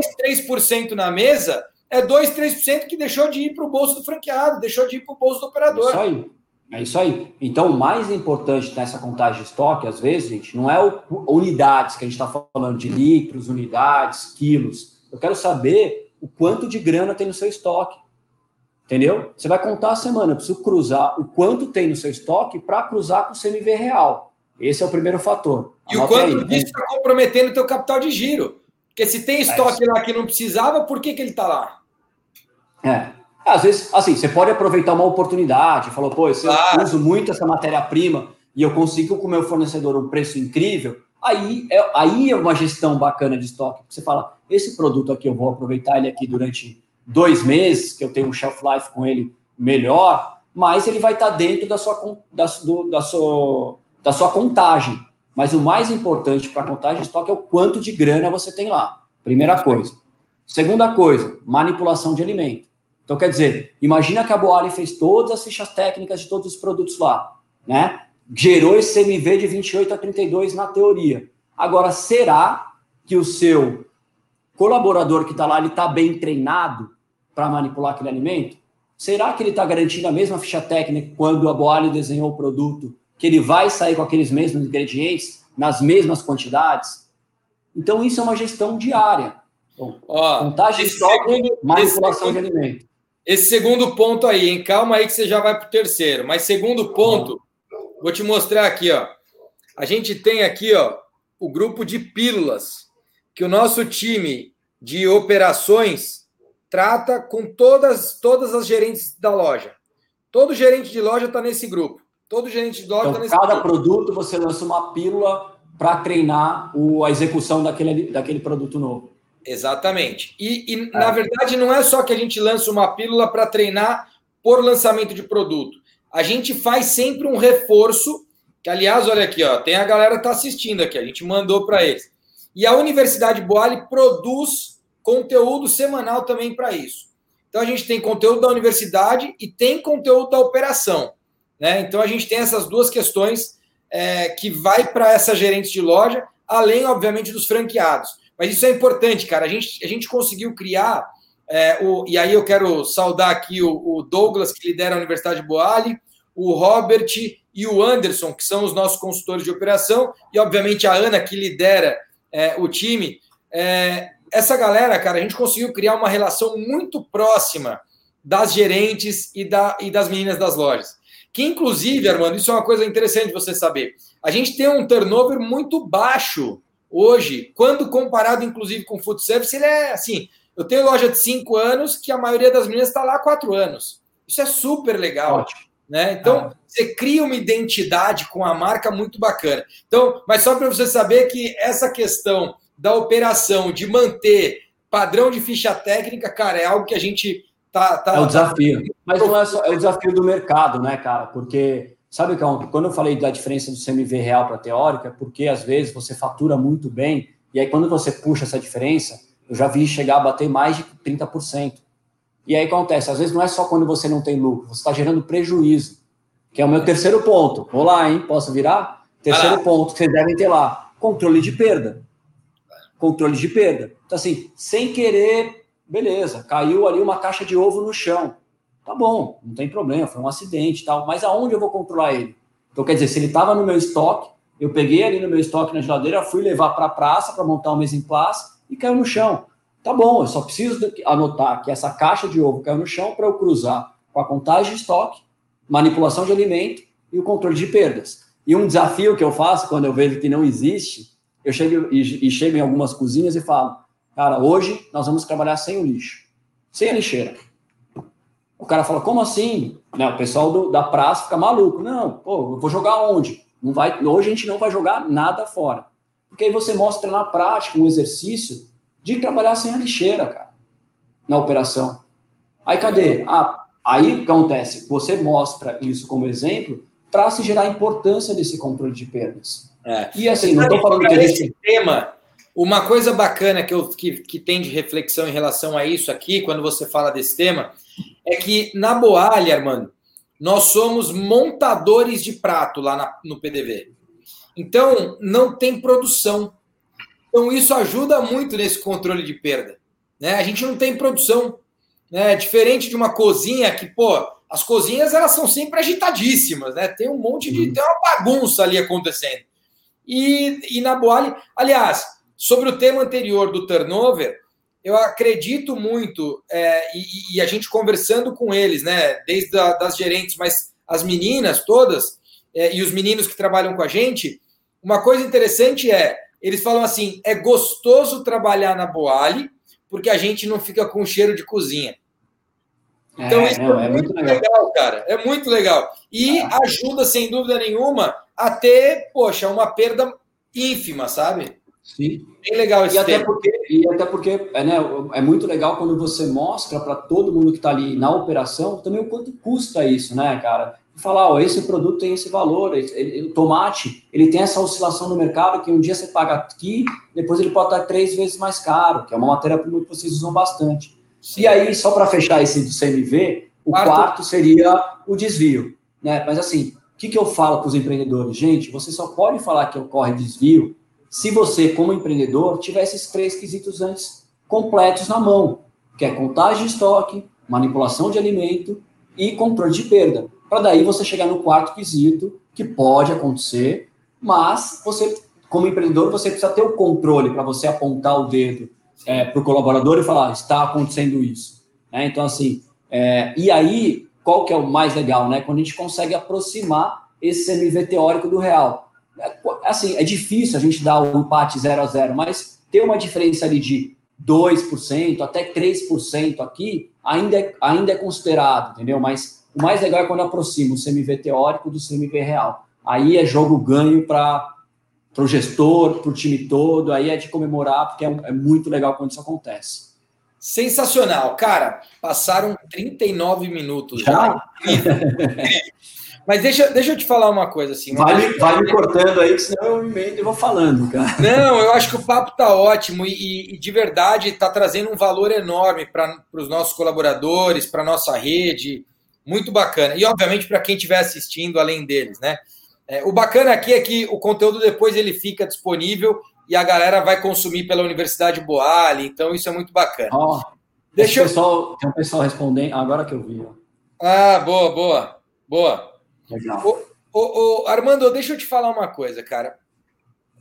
3% na mesa é 2, 3% que deixou de ir para o bolso do franqueado, deixou de ir para o bolso do operador. É isso aí. É isso aí. Então, o mais importante nessa contagem de estoque, às vezes, gente, não é o, unidades que a gente está falando de litros, unidades, quilos. Eu quero saber o quanto de grana tem no seu estoque. Entendeu? Você vai contar a semana, eu preciso cruzar o quanto tem no seu estoque para cruzar com o CMV real. Esse é o primeiro fator. E o quanto disso está comprometendo o teu capital de giro. Porque se tem estoque é lá que não precisava, por que, que ele está lá? É. Às vezes, assim, você pode aproveitar uma oportunidade, falou, pô, se eu ah. uso muito essa matéria-prima e eu consigo com o meu fornecedor um preço incrível, aí é, aí é uma gestão bacana de estoque. Você fala, esse produto aqui eu vou aproveitar ele aqui durante dois meses, que eu tenho um shelf life com ele melhor, mas ele vai estar dentro da sua, da, do, da sua, da sua contagem. Mas o mais importante para a contagem de estoque é o quanto de grana você tem lá. Primeira coisa. Segunda coisa, manipulação de alimento. Então, quer dizer, imagina que a Boali fez todas as fichas técnicas de todos os produtos lá, né? Gerou esse MV de 28 a 32 na teoria. Agora, será que o seu colaborador que está lá, ele está bem treinado para manipular aquele alimento? Será que ele está garantindo a mesma ficha técnica quando a Boali desenhou o produto que ele vai sair com aqueles mesmos ingredientes, nas mesmas quantidades. Então, isso é uma gestão diária. Então, Ó, contagem estoque, manipulação de alimento. Esse segundo ponto aí, hein? Calma aí que você já vai para o terceiro. Mas segundo ponto, vou te mostrar aqui, ó. A gente tem aqui, ó, o grupo de pílulas que o nosso time de operações trata com todas, todas as gerentes da loja. Todo gerente de loja está nesse grupo. Todo gerente de loja então, nesse cada produto você lança uma pílula para treinar o, a execução daquele, daquele produto novo. Exatamente. E, e é. na verdade não é só que a gente lança uma pílula para treinar por lançamento de produto. A gente faz sempre um reforço, que aliás, olha aqui, ó, tem a galera que tá assistindo aqui, a gente mandou para eles. E a Universidade Boali produz conteúdo semanal também para isso. Então a gente tem conteúdo da universidade e tem conteúdo da operação. Né? Então a gente tem essas duas questões é, que vai para essa gerente de loja, além, obviamente, dos franqueados. Mas isso é importante, cara. A gente, a gente conseguiu criar, é, o, e aí eu quero saudar aqui o, o, Douglas, que lidera a Universidade Boali, o Robert e o Anderson, que são os nossos consultores de operação, e obviamente a Ana, que lidera é, o time. É, essa galera, cara, a gente conseguiu criar uma relação muito próxima das gerentes e, da, e das meninas das lojas. Que, inclusive, Armando, isso é uma coisa interessante você saber. A gente tem um turnover muito baixo hoje, quando comparado inclusive com o food service, ele é assim. Eu tenho loja de cinco anos que a maioria das meninas está lá há quatro anos. Isso é super legal. Ótimo. Né? Então, ah. Você cria uma identidade com a marca muito bacana. Então, mas só para você saber que essa questão da operação, de manter padrão de ficha técnica, cara, é algo que a gente tá. tá é o desafio. Mas não é só é o desafio do mercado, né, cara? Porque sabe que é quando eu falei da diferença do CMV real para teórico, é porque às vezes você fatura muito bem, e aí quando você puxa essa diferença, eu já vi chegar a bater mais de 30%. E aí acontece, às vezes não é só quando você não tem lucro, você está gerando prejuízo, que é o meu terceiro ponto. Vou lá, hein? Posso virar? Terceiro ponto que vocês devem ter lá: controle de perda. Controle de perda. Então, assim, sem querer, beleza, caiu ali uma caixa de ovo no chão. Tá bom, não tem problema, foi um acidente e tal, mas aonde eu vou controlar ele? Então, quer dizer, se ele estava no meu estoque, eu peguei ali no meu estoque na geladeira, fui levar para a praça para montar um mesa em place e caiu no chão. Tá bom, eu só preciso anotar que essa caixa de ovo caiu no chão para eu cruzar com a contagem de estoque, manipulação de alimento e o controle de perdas. E um desafio que eu faço quando eu vejo que não existe, eu chego e, e chego em algumas cozinhas e falo, cara, hoje nós vamos trabalhar sem o lixo, sem a lixeira. O cara fala, como assim? Né, o pessoal do, da praça fica maluco. Não, pô, eu vou jogar onde? Não vai, hoje a gente não vai jogar nada fora. Porque aí você mostra na prática um exercício de trabalhar sem a lixeira, cara, na operação. Aí cadê? Ah, aí o que acontece? Você mostra isso como exemplo para se gerar a importância desse controle de perdas. É. E assim, não estou falando que tema, uma coisa bacana que, eu, que, que tem de reflexão em relação a isso aqui, quando você fala desse tema, é que na Boalha, Armando, nós somos montadores de prato lá na, no PDV. Então, não tem produção. Então, isso ajuda muito nesse controle de perda. Né? A gente não tem produção. Né? Diferente de uma cozinha que, pô, as cozinhas elas são sempre agitadíssimas, né? Tem um monte de. Uhum. tem uma bagunça ali acontecendo. E, e na Boali, aliás, sobre o tema anterior do turnover, eu acredito muito, é, e, e, a gente conversando com eles, né, desde a, das gerentes, mas as meninas todas, é, e os meninos que trabalham com a gente, uma coisa interessante é, eles falam assim, é gostoso trabalhar na Boali, porque a gente não fica com cheiro de cozinha. Então, é, isso não, é, é, muito, legal. legal. cara. É muito legal. E ah. ajuda, sem dúvida nenhuma, a ter, poxa, uma perda ínfima, sabe? Sim. Bem legal esse e até porque E até porque é, né, é muito legal quando você mostra para todo mundo que está ali na operação também o quanto custa isso, né, cara? Falar, ó, esse produto tem esse valor, o tomate, ele tem essa oscilação no mercado que um dia você paga aqui, depois ele pode estar três vezes mais caro, que é uma matéria-prima que vocês usam bastante. Sim. E aí, só para fechar esse do CMV, o quarto. quarto seria o desvio, né? Mas assim, o que, que eu falo para os empreendedores? Gente, você só pode falar que ocorre desvio se você, como empreendedor, tiver esses três quesitos antes completos na mão, que é contagem de estoque, manipulação de alimento e controle de perda. Para daí você chegar no quarto quesito, que pode acontecer, mas você, como empreendedor, você precisa ter o controle para você apontar o dedo é, para o colaborador e falar, está acontecendo isso. É, então, assim, é, e aí, qual que é o mais legal, né? Quando a gente consegue aproximar esse MV teórico do real. É, assim, é difícil a gente dar o um empate 0 a 0 mas ter uma diferença ali de 2%, até 3% aqui, ainda é, ainda é considerado, entendeu? Mas o mais legal é quando aproxima o CMV teórico do CMV real. Aí é jogo ganho para o gestor, para o time todo, aí é de comemorar, porque é, é muito legal quando isso acontece. Sensacional. Cara, passaram 39 minutos. Já? Mas deixa, deixa eu te falar uma coisa assim. Vai, vai me cortando aí, senão eu emendo e vou falando, cara. Não, eu acho que o papo tá ótimo e, e de verdade está trazendo um valor enorme para os nossos colaboradores, para nossa rede. Muito bacana. E, obviamente, para quem estiver assistindo, além deles, né? É, o bacana aqui é que o conteúdo depois ele fica disponível e a galera vai consumir pela Universidade Boali, então isso é muito bacana. Oh, Deixa eu... pessoal, tem um pessoal respondendo, agora que eu vi. Ah, boa, boa, boa. Legal. Ô, ô, Armando, deixa eu te falar uma coisa, cara.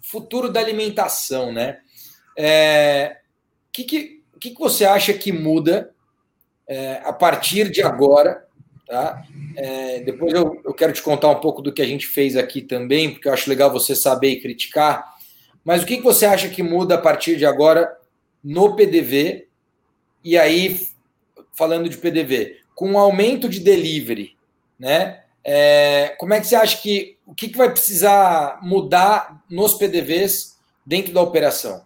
Futuro da alimentação, né? O é, que, que, que, que você acha que muda é, a partir de agora? Tá? É, depois eu, eu quero te contar um pouco do que a gente fez aqui também, porque eu acho legal você saber e criticar. mas o que, que você acha que muda a partir de agora no PDV? E aí, falando de PDV, com o aumento de delivery, né? É, como é que você acha que o que, que vai precisar mudar nos PDVs dentro da operação?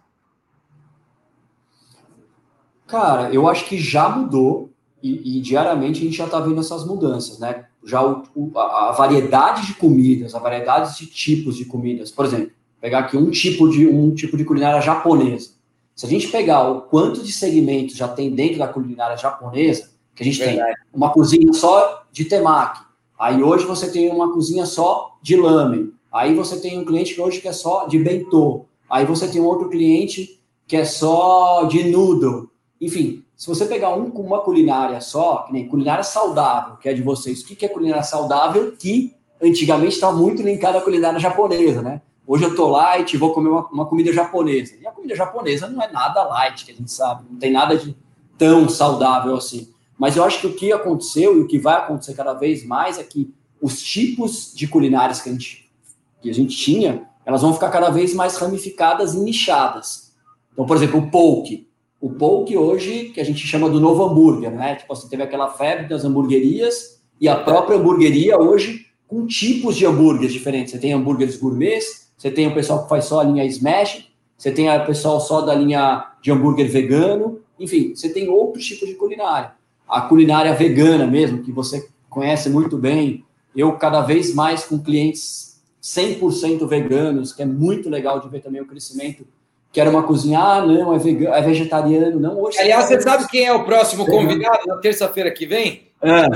Cara, eu acho que já mudou e, e diariamente a gente já está vendo essas mudanças, né? Já o, o, a, variedade de comidas, a variedade de tipos de comidas. Por exemplo, pegar aqui um tipo de um tipo de culinária japonesa. Se a gente pegar o quanto de segmentos já tem dentro da culinária japonesa, que a gente Verdade. tem uma cozinha só de temaki, aí hoje você tem uma cozinha só de lamen, aí você tem um cliente que hoje que é só de bentô, aí você tem um outro cliente que é só de noodle. Enfim, se você pegar um com uma culinária só, que nem culinária saudável, que é de vocês, o que é culinária saudável? Que antigamente estava muito linkada à culinária japonesa, né? Hoje eu tô light, vou comer uma, uma, comida japonesa. E a comida japonesa não é nada light, que a gente sabe, não tem nada de tão saudável assim. Mas eu acho que o que aconteceu e o que vai acontecer cada vez mais é que os tipos de culinárias que a gente, que a gente tinha, elas vão ficar cada vez mais ramificadas e nichadas. Então, por exemplo, o poke. O poke hoje, que a gente chama do novo hambúrguer, né? Tipo, você teve aquela febre das hamburguerias e a própria hamburgueria hoje com tipos de hambúrgueres diferentes. Você tem hambúrgueres gourmets, você tem o pessoal que faz só a linha smash, você tem o pessoal só da linha de hambúrguer vegano, enfim, você tem outros tipos de culinária a culinária vegana mesmo, que você conhece muito bem. Eu, cada vez mais com clientes 100% veganos, que é muito legal de ver também o crescimento. Que era uma cozinha, ah, não, é, vegano, é vegetariano, não. Hoje Aliás, você sabe quem é o próximo convidado na terça-feira que vem? É.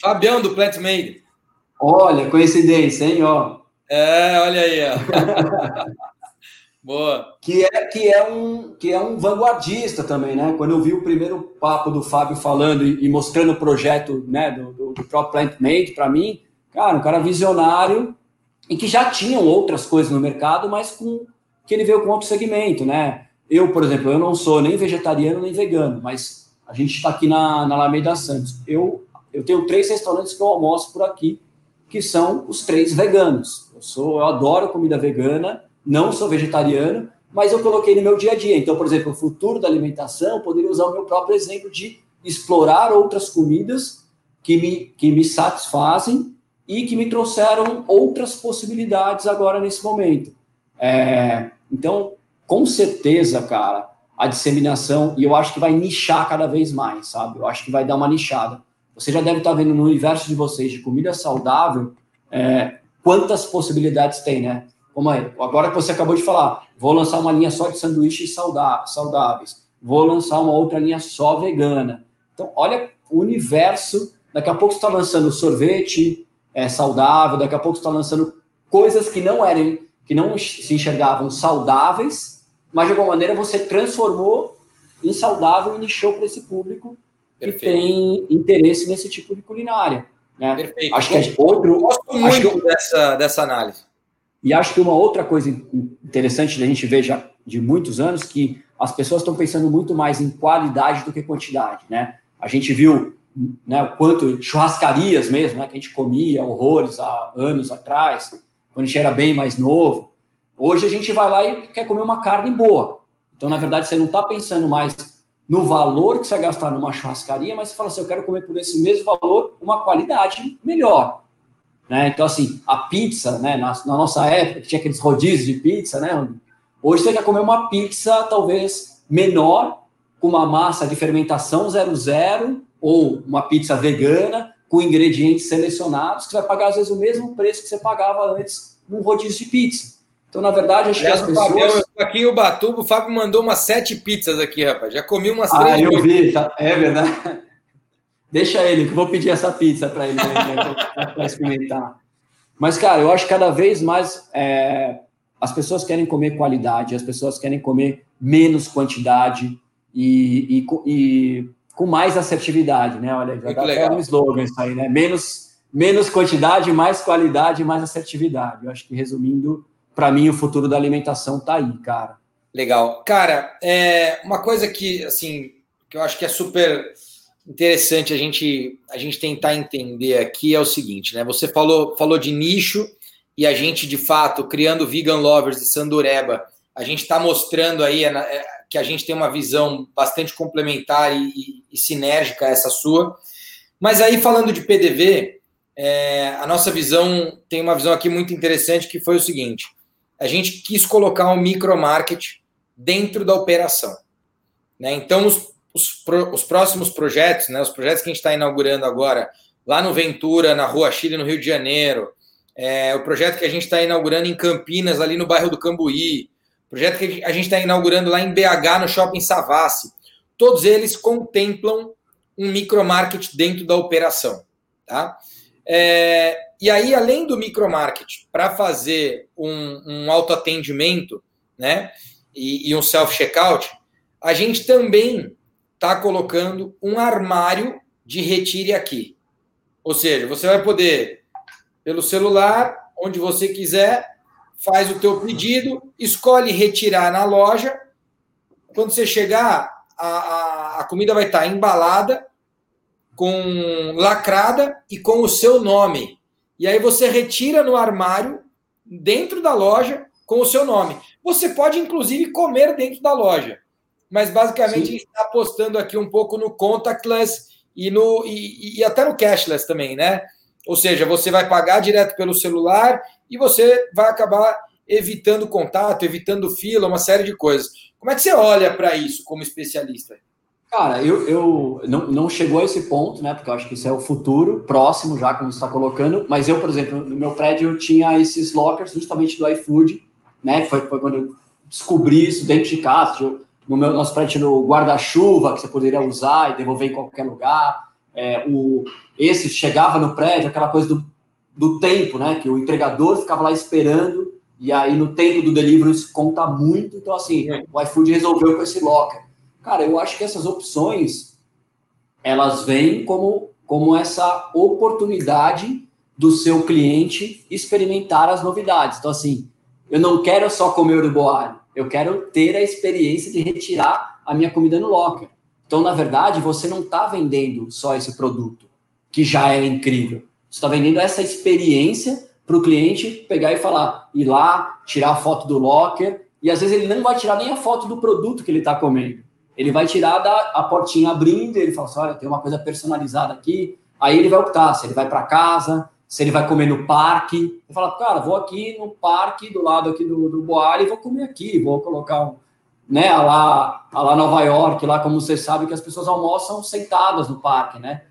Fabião do Plant Made. Olha, coincidência, hein? Ó. É, olha aí. Ó. *laughs* Boa. Que é, que, é um, que é um vanguardista também, né? Quando eu vi o primeiro papo do Fábio falando e, e mostrando o projeto né, do, do, do próprio Plant Made para mim, cara, um cara visionário e que já tinham outras coisas no mercado, mas com que ele veio com outro segmento, né? Eu, por exemplo, eu não sou nem vegetariano nem vegano, mas a gente está aqui na, na Alameda Santos. Eu, eu tenho três restaurantes que eu almoço por aqui, que são os três veganos. Eu sou, eu adoro comida vegana não sou vegetariano, mas eu coloquei no meu dia a dia. Então, por exemplo, o futuro da alimentação, eu poderia usar o meu próprio exemplo de explorar outras comidas que me, que me satisfazem e que me trouxeram outras possibilidades agora nesse momento. É, então, com certeza, cara, a disseminação, e eu acho que vai nichar cada vez mais, sabe? Eu acho que vai dar uma nichada. Você já deve estar vendo no universo de vocês de comida saudável é, quantas possibilidades tem, né? Como é? Agora que você acabou de falar, vou lançar uma linha só de sanduíches saudáveis, vou lançar uma outra linha só vegana. Então, olha o universo. Daqui a pouco você está lançando sorvete é, saudável, daqui a pouco você está lançando coisas que não eram, que não se enxergavam saudáveis, mas de alguma maneira você transformou em saudável e nichou para esse público Perfeito. que tem interesse nesse tipo de culinária. Né? Perfeito. Acho que é outro. Eu gosto muito dessa, dessa análise. E acho que uma outra coisa interessante da gente ver já de muitos anos que as pessoas estão pensando muito mais em qualidade do que quantidade, né? A gente viu né, o quanto churrascarias mesmo, né, que a gente comia horrores há anos atrás, quando a gente era bem mais novo. Hoje a gente vai lá e quer comer uma carne boa. Então, na verdade, você não está pensando mais no valor que você vai gastar numa churrascaria, mas você fala assim, eu quero comer por esse mesmo valor uma qualidade melhor. Né? Então, assim, a pizza, né, na, na, nossa época, tinha aqueles rodízios de pizza, né? Hoje você quer comer uma pizza talvez menor, com uma massa de fermentação 00, ou uma pizza vegana, com ingredientes selecionados, que você vai pagar, às vezes, o mesmo preço que você pagava antes num rodízio de pizza. Então, na verdade, acho Aliás, que as pessoas. aqui o Batuba, o Fábio mandou umas sete pizzas aqui, rapaz. Já comi umas três. Ah, eu vi, tá... é verdade. *laughs* Deixa ele, que eu vou pedir essa pizza para ele né, para experimentar. Mas, cara, eu acho que cada vez mais é, as pessoas querem comer qualidade, as pessoas querem comer menos quantidade e, e, e com mais assertividade, né? Olha, já dá até um slogan isso aí, né? Menos, menos quantidade, mais qualidade, mais assertividade. Eu acho que, resumindo, para mim, o futuro da alimentação tá aí, cara. Legal. Cara, é uma coisa que, assim, que eu acho que é super interessante a gente, a gente tentar entender aqui é o seguinte, né? Você falou, falou de nicho e a gente, de fato, criando Vegan Lovers de Sandureba, a gente está mostrando aí é, que a gente tem uma visão bastante complementar e, e, sinérgica essa sua. Mas aí, falando de PDV, é, a nossa visão tem uma visão aqui muito interessante que foi o seguinte: a gente quis colocar um micromarket dentro da operação. Né? Então, os, os, os, próximos projetos, né, os projetos que a gente está inaugurando agora, lá no Ventura, na Rua Chile, no Rio de Janeiro, é, o projeto que a gente está inaugurando em Campinas, ali no bairro do Cambuí, projeto que a gente está inaugurando lá em BH, no Shopping Savassi, todos eles contemplam um micromarket dentro da operação. Tá? É, e aí, além do micromarket, para fazer um, um autoatendimento né, e, e um self-checkout, a gente também está colocando um armário de retire aqui. Ou seja, você vai poder, pelo celular, onde você quiser, faz o teu pedido, escolhe retirar na loja. Quando você chegar, a, a, comida vai estar embalada, com lacrada e com o seu nome. E aí você retira no armário, dentro da loja, com o seu nome. Você pode, inclusive, comer dentro da loja. Mas basicamente Sim. a gente está apostando aqui um pouco no contactless e, no, e, e até no cashless também, né? Ou seja, você vai pagar direto pelo celular e você vai acabar evitando contato, evitando fila, uma série de coisas. Como é que você olha para isso como especialista? Cara, eu, eu não, não chegou a esse ponto, né? Porque eu acho que isso é o futuro, próximo já, como você está colocando. Mas eu, por exemplo, no meu prédio eu tinha esses lockers justamente do iFood, né? Foi, foi quando eu descobri isso dentro de casa. No meu nosso prédio tinha o guarda-chuva que você poderia usar e devolver em qualquer lugar. É, o, esse chegava no prédio, aquela coisa do, do tempo, né? Que o entregador ficava lá esperando e aí no tempo do delivery isso conta muito. Então, assim, o iFood resolveu com esse locker. Cara, eu acho que essas opções elas vêm como, como essa oportunidade do seu cliente experimentar as novidades. Então, assim, eu não quero só comer o boalho, eu quero ter a experiência de retirar a minha comida no locker. Então, na verdade, você não está vendendo só esse produto, que já é incrível. Você está vendendo essa experiência para o cliente pegar e falar, ir lá, tirar a foto do locker, e às vezes ele não vai tirar nem a foto do produto que ele está comendo. Ele vai tirar da, a portinha abrindo, ele fala assim, olha, tem uma coisa personalizada aqui, aí ele vai optar se ele vai para casa, se ele vai comer no parque, ele fala, cara, vou aqui no parque, do lado aqui do, do Boalho, e vou comer aqui, vou colocar um, né, lá, lá Nova York, lá como você sabe que as pessoas almoçam sentadas no parque, né,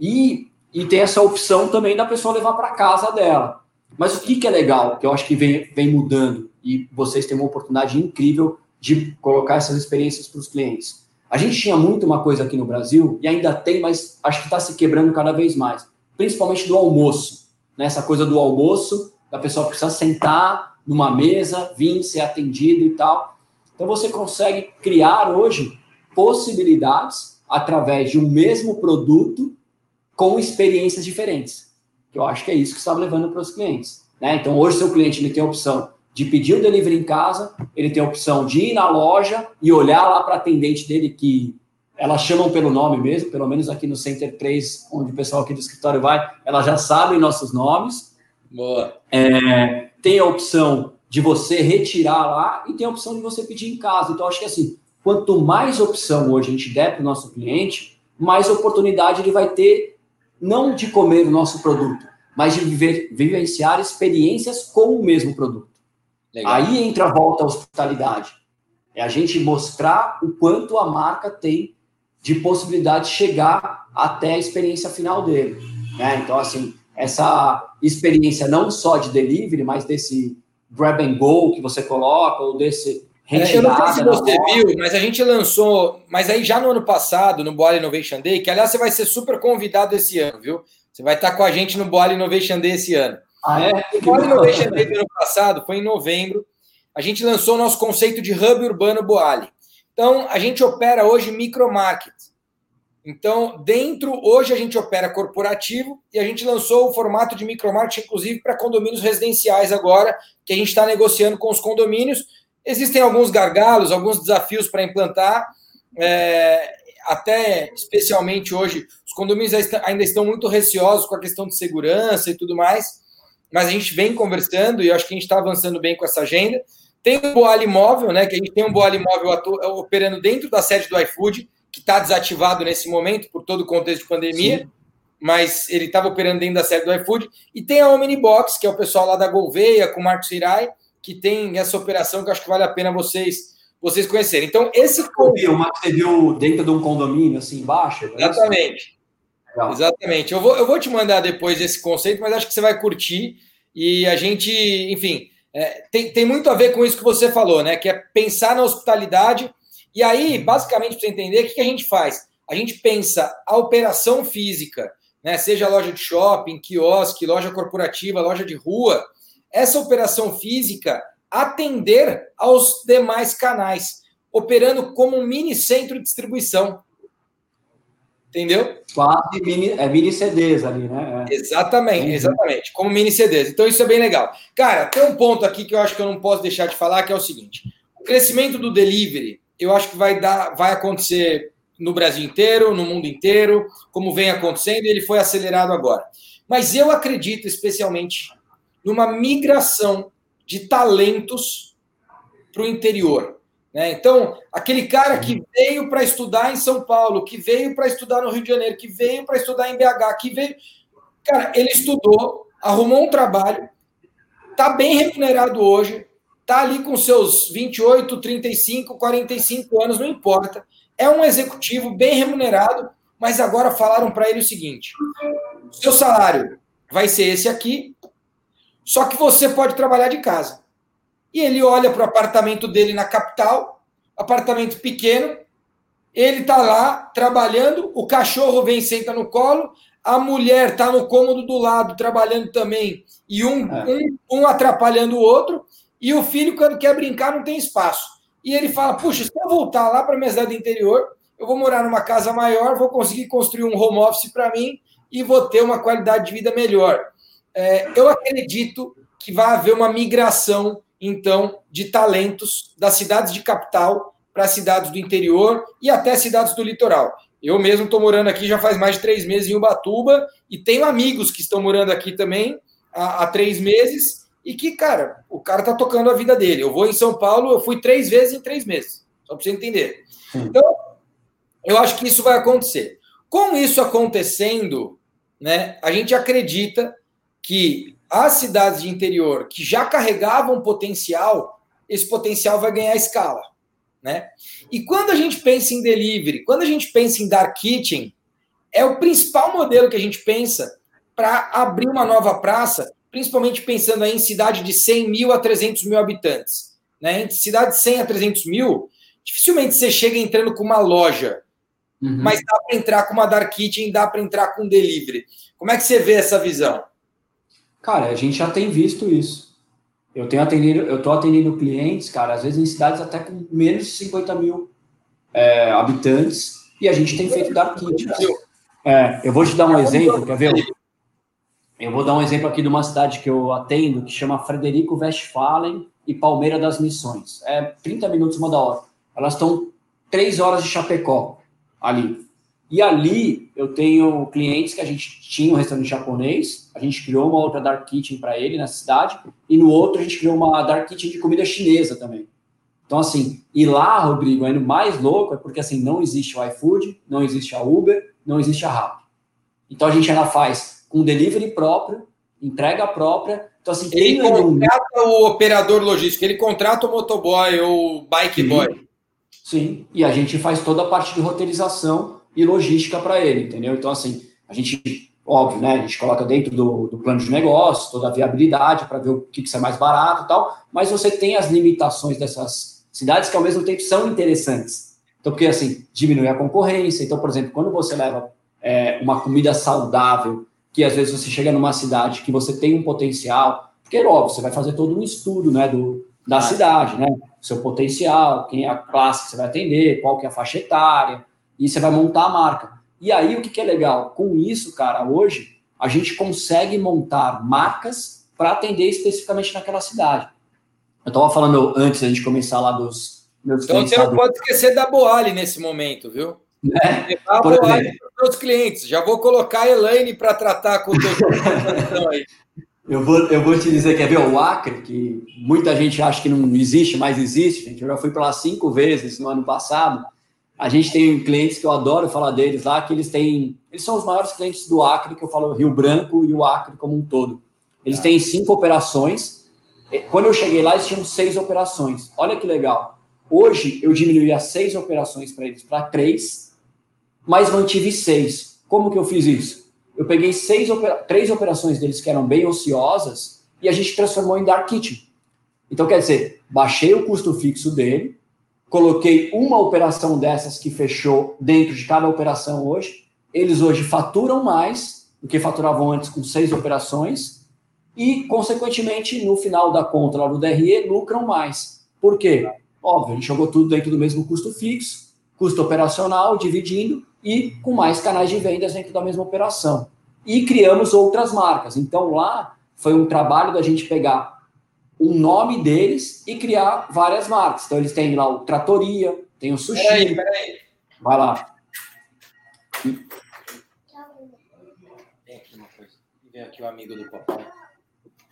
e, e tem essa opção também da pessoa levar para casa dela. Mas o que, que é legal, que eu acho que vem, vem mudando, e vocês têm uma oportunidade incrível de colocar essas experiências para os clientes. A gente tinha muito uma coisa aqui no Brasil, e ainda tem, mas acho que está se quebrando cada vez mais, principalmente do almoço. Né? Essa coisa do almoço, da pessoa precisar sentar numa mesa, vir ser atendido e tal. Então você consegue criar hoje possibilidades através de um mesmo produto com experiências diferentes. Eu acho que é isso que está levando para os clientes. Né? Então hoje seu cliente ele tem a opção de pedir o delivery em casa, ele tem a opção de ir na loja e olhar lá para a atendente dele, que elas chamam pelo nome mesmo, pelo menos aqui no Center 3, onde o pessoal aqui do escritório vai, elas já sabem nossos nomes. Boa. É, tem a opção de você retirar lá e tem a opção de você pedir em casa. Então, acho que assim, quanto mais opção hoje a gente der para o nosso cliente, mais oportunidade ele vai ter, não de comer o nosso produto, mas de viver, vivenciar experiências com o mesmo produto. Legal. Aí entra a volta à hospitalidade. É a gente mostrar o quanto a marca tem de possibilidade de chegar até a experiência final dele. Né? Então, assim, essa experiência não só de delivery, mas desse grab and go que você coloca, ou desse é, eu não sei se você viu, mas a gente lançou, mas aí já no ano passado, no Boal Innovation Day, que aliás você vai ser super convidado esse ano, viu? Você vai estar com a gente no Boal Innovation Day esse ano. Ah, é? O Innovation Day do ano passado foi em novembro. A gente lançou o nosso conceito de hub urbano Boali. Então, a gente opera hoje micromarket. Então, dentro, hoje a gente opera corporativo e a gente lançou o formato de micromarket, inclusive, para condomínios residenciais agora, que a gente está negociando com os condomínios. Existem alguns gargalos, alguns desafios para implantar. É, até especialmente hoje, os condomínios ainda estão muito receosos com a questão de segurança e tudo mais mas a gente vem conversando e acho que a gente está avançando bem com essa agenda. Tem o Boali Móvel, né? Que a gente tem um Boali Móvel operando dentro da sede do iFood, que está desativado nesse momento por todo o contexto de pandemia, Sim. mas ele estava operando dentro da sede do iFood. E tem a Omnibox, que é o pessoal lá da Gouveia, com o Marcos Irai, que tem essa operação que eu acho que vale a pena vocês vocês conhecerem. Então, esse. O Marcos você viu dentro de um condomínio, assim, embaixo? É Exatamente. Legal. Exatamente. Eu vou, eu vou te mandar depois esse conceito, mas acho que você vai curtir. E a gente, enfim, é, tem, tem muito a ver com isso que você falou, né? Que é pensar na hospitalidade. E aí, basicamente, para você entender, o que, que a gente faz? A gente pensa a operação física, né? Seja loja de shopping, quiosque, loja corporativa, loja de rua. Essa operação física atender aos demais canais, operando como um mini centro de distribuição. Entendeu? Quase mini, é mini CDs ali, né? É. Exatamente, exatamente. Como mini CDs. Então isso é bem legal. Cara, tem um ponto aqui que eu acho que eu não posso deixar de falar, que é o seguinte: o crescimento do delivery, eu acho que vai dar, vai acontecer no Brasil inteiro, no mundo inteiro, como vem acontecendo, e ele foi acelerado agora. Mas eu acredito especialmente numa migração de talentos para o interior. Né? Então, aquele cara que veio para estudar em São Paulo, que veio para estudar no Rio de Janeiro, que veio para estudar em BH, que veio. Cara, ele estudou, arrumou um trabalho, está bem remunerado hoje, está ali com seus 28, 35, 45 anos, não importa. É um executivo bem remunerado, mas agora falaram para ele o seguinte: seu salário vai ser esse aqui, só que você pode trabalhar de casa. E ele olha para o apartamento dele na capital, apartamento pequeno, ele está lá trabalhando, o cachorro vem senta no colo, a mulher está no cômodo do lado trabalhando também, e um, é. um, um atrapalhando o outro, e o filho, quando quer brincar, não tem espaço. E ele fala: Puxa, se eu voltar lá para minha cidade do interior, eu vou morar numa casa maior, vou conseguir construir um home office para mim e vou ter uma qualidade de vida melhor. É, eu acredito que vai haver uma migração então, de talentos das cidades de capital para cidades do interior e até cidades do litoral. Eu mesmo estou morando aqui já faz mais de três meses em Ubatuba e tenho amigos que estão morando aqui também há, há três meses e que, cara, o cara está tocando a vida dele. Eu vou em São Paulo, eu fui três vezes em três meses, só para você entender. Então, eu acho que isso vai acontecer. Com isso acontecendo, né, a gente acredita que as cidades de interior que já carregavam potencial, esse potencial vai ganhar escala. Né? E quando a gente pensa em delivery, quando a gente pensa em dark kitchen, é o principal modelo que a gente pensa para abrir uma nova praça, principalmente pensando aí em cidade de 100 mil a 300 mil habitantes. Né? Em cidade de 100 a 300 mil, dificilmente você chega entrando com uma loja, uhum. mas dá para entrar com uma dark kitchen, dá para entrar com delivery. Como é que você vê essa visão? Cara, a gente já tem visto isso. Eu tenho atendido, eu estou atendendo clientes, cara, às vezes em cidades até com menos de 50 mil é, habitantes, e a gente tem feito dark kitchens. É, eu vou te dar um exemplo, quer ver? Eu vou dar um exemplo aqui de uma cidade que eu atendo, que chama Frederico Westphalen e Palmeira das Missões. É 30 minutos uma da hora. Elas estão três horas de Chapecó ali. E ali eu tenho clientes que a gente tinha um restaurante japonês, a gente criou uma outra dark kitchen para ele na cidade, e no outro a gente criou uma dark kitchen de comida chinesa também. Então, assim, e lá, Rodrigo, ainda mais louco é porque, assim, não existe o iFood, não existe a Uber, não existe a Rappi. Então, a gente ainda faz com delivery próprio, entrega própria. Então, assim, ele contrata um... o operador logístico, ele contrata o motoboy ou o bike sim, boy. Sim, e a gente faz toda a parte de roteirização e logística para ele, entendeu? Então, assim, a gente, óbvio, né? A gente coloca dentro do, do plano de negócio toda a viabilidade para ver o que, que é mais barato e tal, mas você tem as limitações dessas cidades que ao mesmo tempo são interessantes. Então, porque assim, diminui a concorrência. Então, por exemplo, quando você leva é, uma comida saudável, que às vezes você chega numa cidade que você tem um potencial, porque, óbvio, você vai fazer todo um estudo, né, do, da cidade, né? Seu potencial, quem é a classe que você vai atender, qual que é a faixa etária, e você vai montar a marca. E aí, o que, que é legal? Com isso, cara, hoje, a gente consegue montar marcas para atender especificamente naquela cidade. Eu estava falando antes da gente começar lá dos meus Então você não do... pode esquecer da Boali nesse momento, viu? Né? A Boali para os clientes. Já vou colocar a Elaine para tratar com o teu. *laughs* Eu vou, eu vou te dizer, quer ver o Acre, que muita gente acha que não existe, mas existe, gente. Eu já fui para lá cinco vezes no ano passado. A gente tem clientes que eu adoro falar deles lá, que eles têm. Eles são os maiores clientes do Acre, que eu falo Rio Branco e o Acre como um todo. Eles têm cinco operações. Quando eu cheguei lá, eles tinham seis operações. Olha que legal. Hoje eu diminuí as seis operações para eles para três, mas mantive seis. Como que eu fiz isso? eu peguei seis três operações deles que eram bem ociosas e a gente transformou em Dark Kitchen. Então, quer dizer, baixei o custo fixo dele, coloquei uma operação dessas que fechou dentro de cada operação hoje. Eles hoje faturam mais do que faturavam antes com seis operações e, consequentemente, no final da conta lá do DRE, lucram mais. Por quê? Óbvio, a gente jogou tudo dentro do mesmo custo fixo, custo operacional, dividindo, e com mais canais de vendas dentro da mesma operação. E criamos outras marcas. Então lá foi um trabalho da gente pegar o nome deles e criar várias marcas. Então eles têm lá o Tratoria, tem o Sushi. Peraí, peraí. Vai lá. Vem aqui uma coisa. Vem aqui o amigo do papai.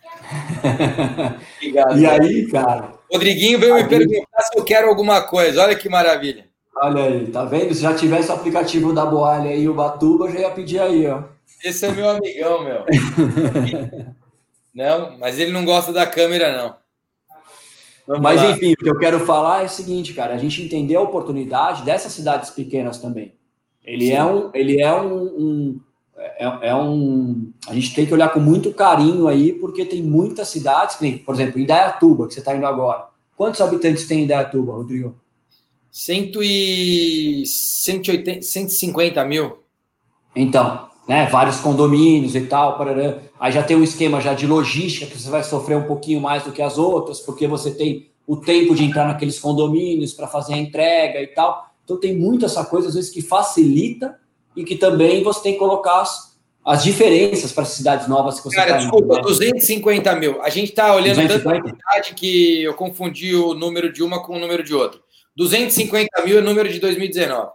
*laughs* Obrigado. E aí, cara? Rodriguinho veio me perguntar se eu quero alguma coisa. Olha que maravilha. Olha aí, tá vendo? Se já tivesse o aplicativo da Boalha aí, o Batuba, eu já ia pedir aí, ó. Esse é meu amigão, meu. *laughs* não, mas ele não gosta da câmera, não. Vamos mas lá. enfim, o que eu quero falar é o seguinte, cara, a gente entender a oportunidade dessas cidades pequenas também. Ele Sim. é um, ele é um, um é, é, um. A gente tem que olhar com muito carinho aí, porque tem muitas cidades, por exemplo, Indaiatuba, que você está indo agora. Quantos habitantes tem em Indaiatuba, Rodrigo? Cento e... 180, 150 mil. Então, né, vários condomínios e tal, parará. aí já tem um esquema já de logística que você vai sofrer um pouquinho mais do que as outras, porque você tem o tempo de entrar naqueles condomínios para fazer a entrega e tal. Então tem muita essa coisa, às vezes, que facilita e que também você tem que colocar as, as diferenças para as cidades novas que você Cara, tá desculpa, indo, né? 250 mil. A gente está olhando 250? tanta cidade que eu confundi o número de uma com o número de outra. 250 mil é número de 2019.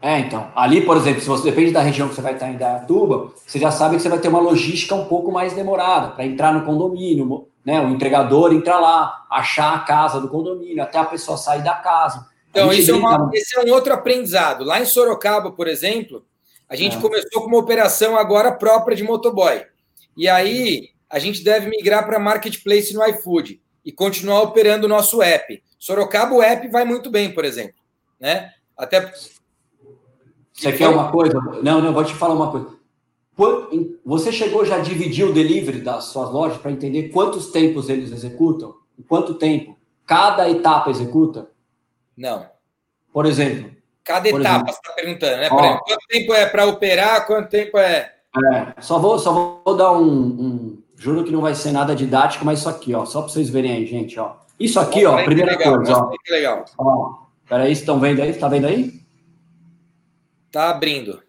É, então. Ali, por exemplo, se você depende da região que você vai estar em Dayatuba, você já sabe que você vai ter uma logística um pouco mais demorada para entrar no condomínio, né? O entregador entrar lá, achar a casa do condomínio, até a pessoa sair da casa. Então, isso é uma, esse é um outro aprendizado. Lá em Sorocaba, por exemplo, a gente é. começou com uma operação agora própria de motoboy. E aí, a gente deve migrar para marketplace no iFood e continuar operando o nosso app. Sorocaba, o app vai muito bem, por exemplo. Né? Até. Você quer uma coisa? Não, não, vou te falar uma coisa. Você chegou já a dividir o delivery das suas lojas para entender quantos tempos eles executam? Em quanto tempo? Cada etapa executa? Não. Por exemplo. Cada etapa, exemplo. você está perguntando, né? Ó, exemplo, quanto tempo é para operar? Quanto tempo é. É, só vou, só vou dar um, um, Juro que não vai ser nada didático, mas isso aqui, ó, só para vocês verem aí, gente, ó. Isso aqui, ó, primeira legal, coisa, ó. Que legal. Ó, peraí, estão vendo aí? Está vendo aí? Tá abrindo.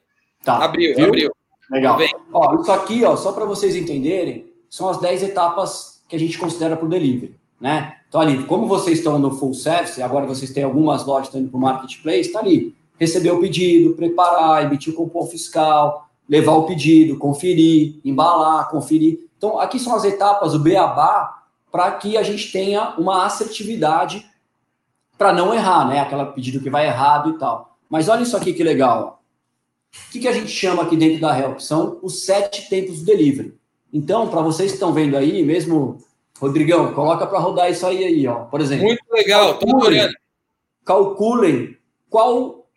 Tá. Abriu, Viu? abriu. Legal. Ó, isso aqui, ó, só para vocês entenderem, são as 10 etapas que a gente considera para o delivery, né? Então, ali, como vocês estão no full service, agora vocês têm algumas lojas estão indo para o marketplace, está ali. Receber o pedido, preparar, emitir o cupom fiscal, levar o pedido, conferir, embalar, conferir. Então, aqui são as etapas, o beabá, para que a gente tenha uma assertividade para não errar, né? Aquela pedido que vai errado e tal. Mas olha isso aqui que legal. O que, que a gente chama aqui dentro da Help? São os sete tempos do delivery. Então, para vocês que estão vendo aí, mesmo, Rodrigão, coloca para rodar isso aí, aí, ó. Por exemplo. Muito legal, adorando. Calculem qual.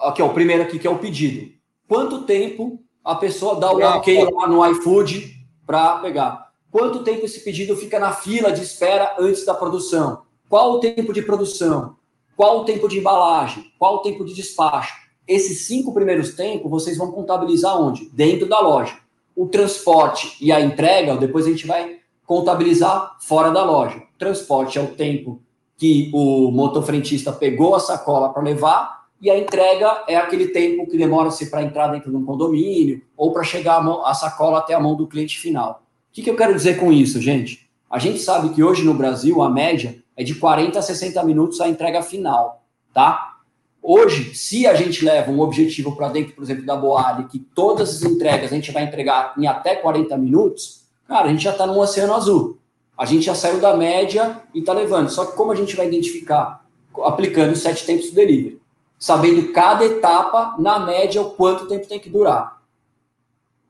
Aqui, ó, o primeiro aqui que é o pedido. Quanto tempo a pessoa dá o ok lá no iFood para pegar? Quanto tempo esse pedido fica na fila de espera antes da produção? Qual o tempo de produção? Qual o tempo de embalagem? Qual o tempo de despacho? Esses cinco primeiros tempos vocês vão contabilizar onde? Dentro da loja. O transporte e a entrega, depois a gente vai contabilizar fora da loja. Transporte é o tempo que o motofrentista pegou a sacola para levar e a entrega é aquele tempo que demora-se para entrar dentro de um condomínio ou para chegar a, mão, a sacola até a mão do cliente final. O que, que eu quero dizer com isso, gente? A gente sabe que hoje no Brasil a média é de 40 a 60 minutos a entrega final, tá? Hoje, se a gente leva um objetivo para dentro, por exemplo, da Boali, que todas as entregas a gente vai entregar em até 40 minutos, cara, a gente já está num oceano azul. A gente já saiu da média e está levando. Só que como a gente vai identificar? Aplicando os sete tempos do delivery. Sabendo cada etapa, na média, o quanto tempo tem que durar.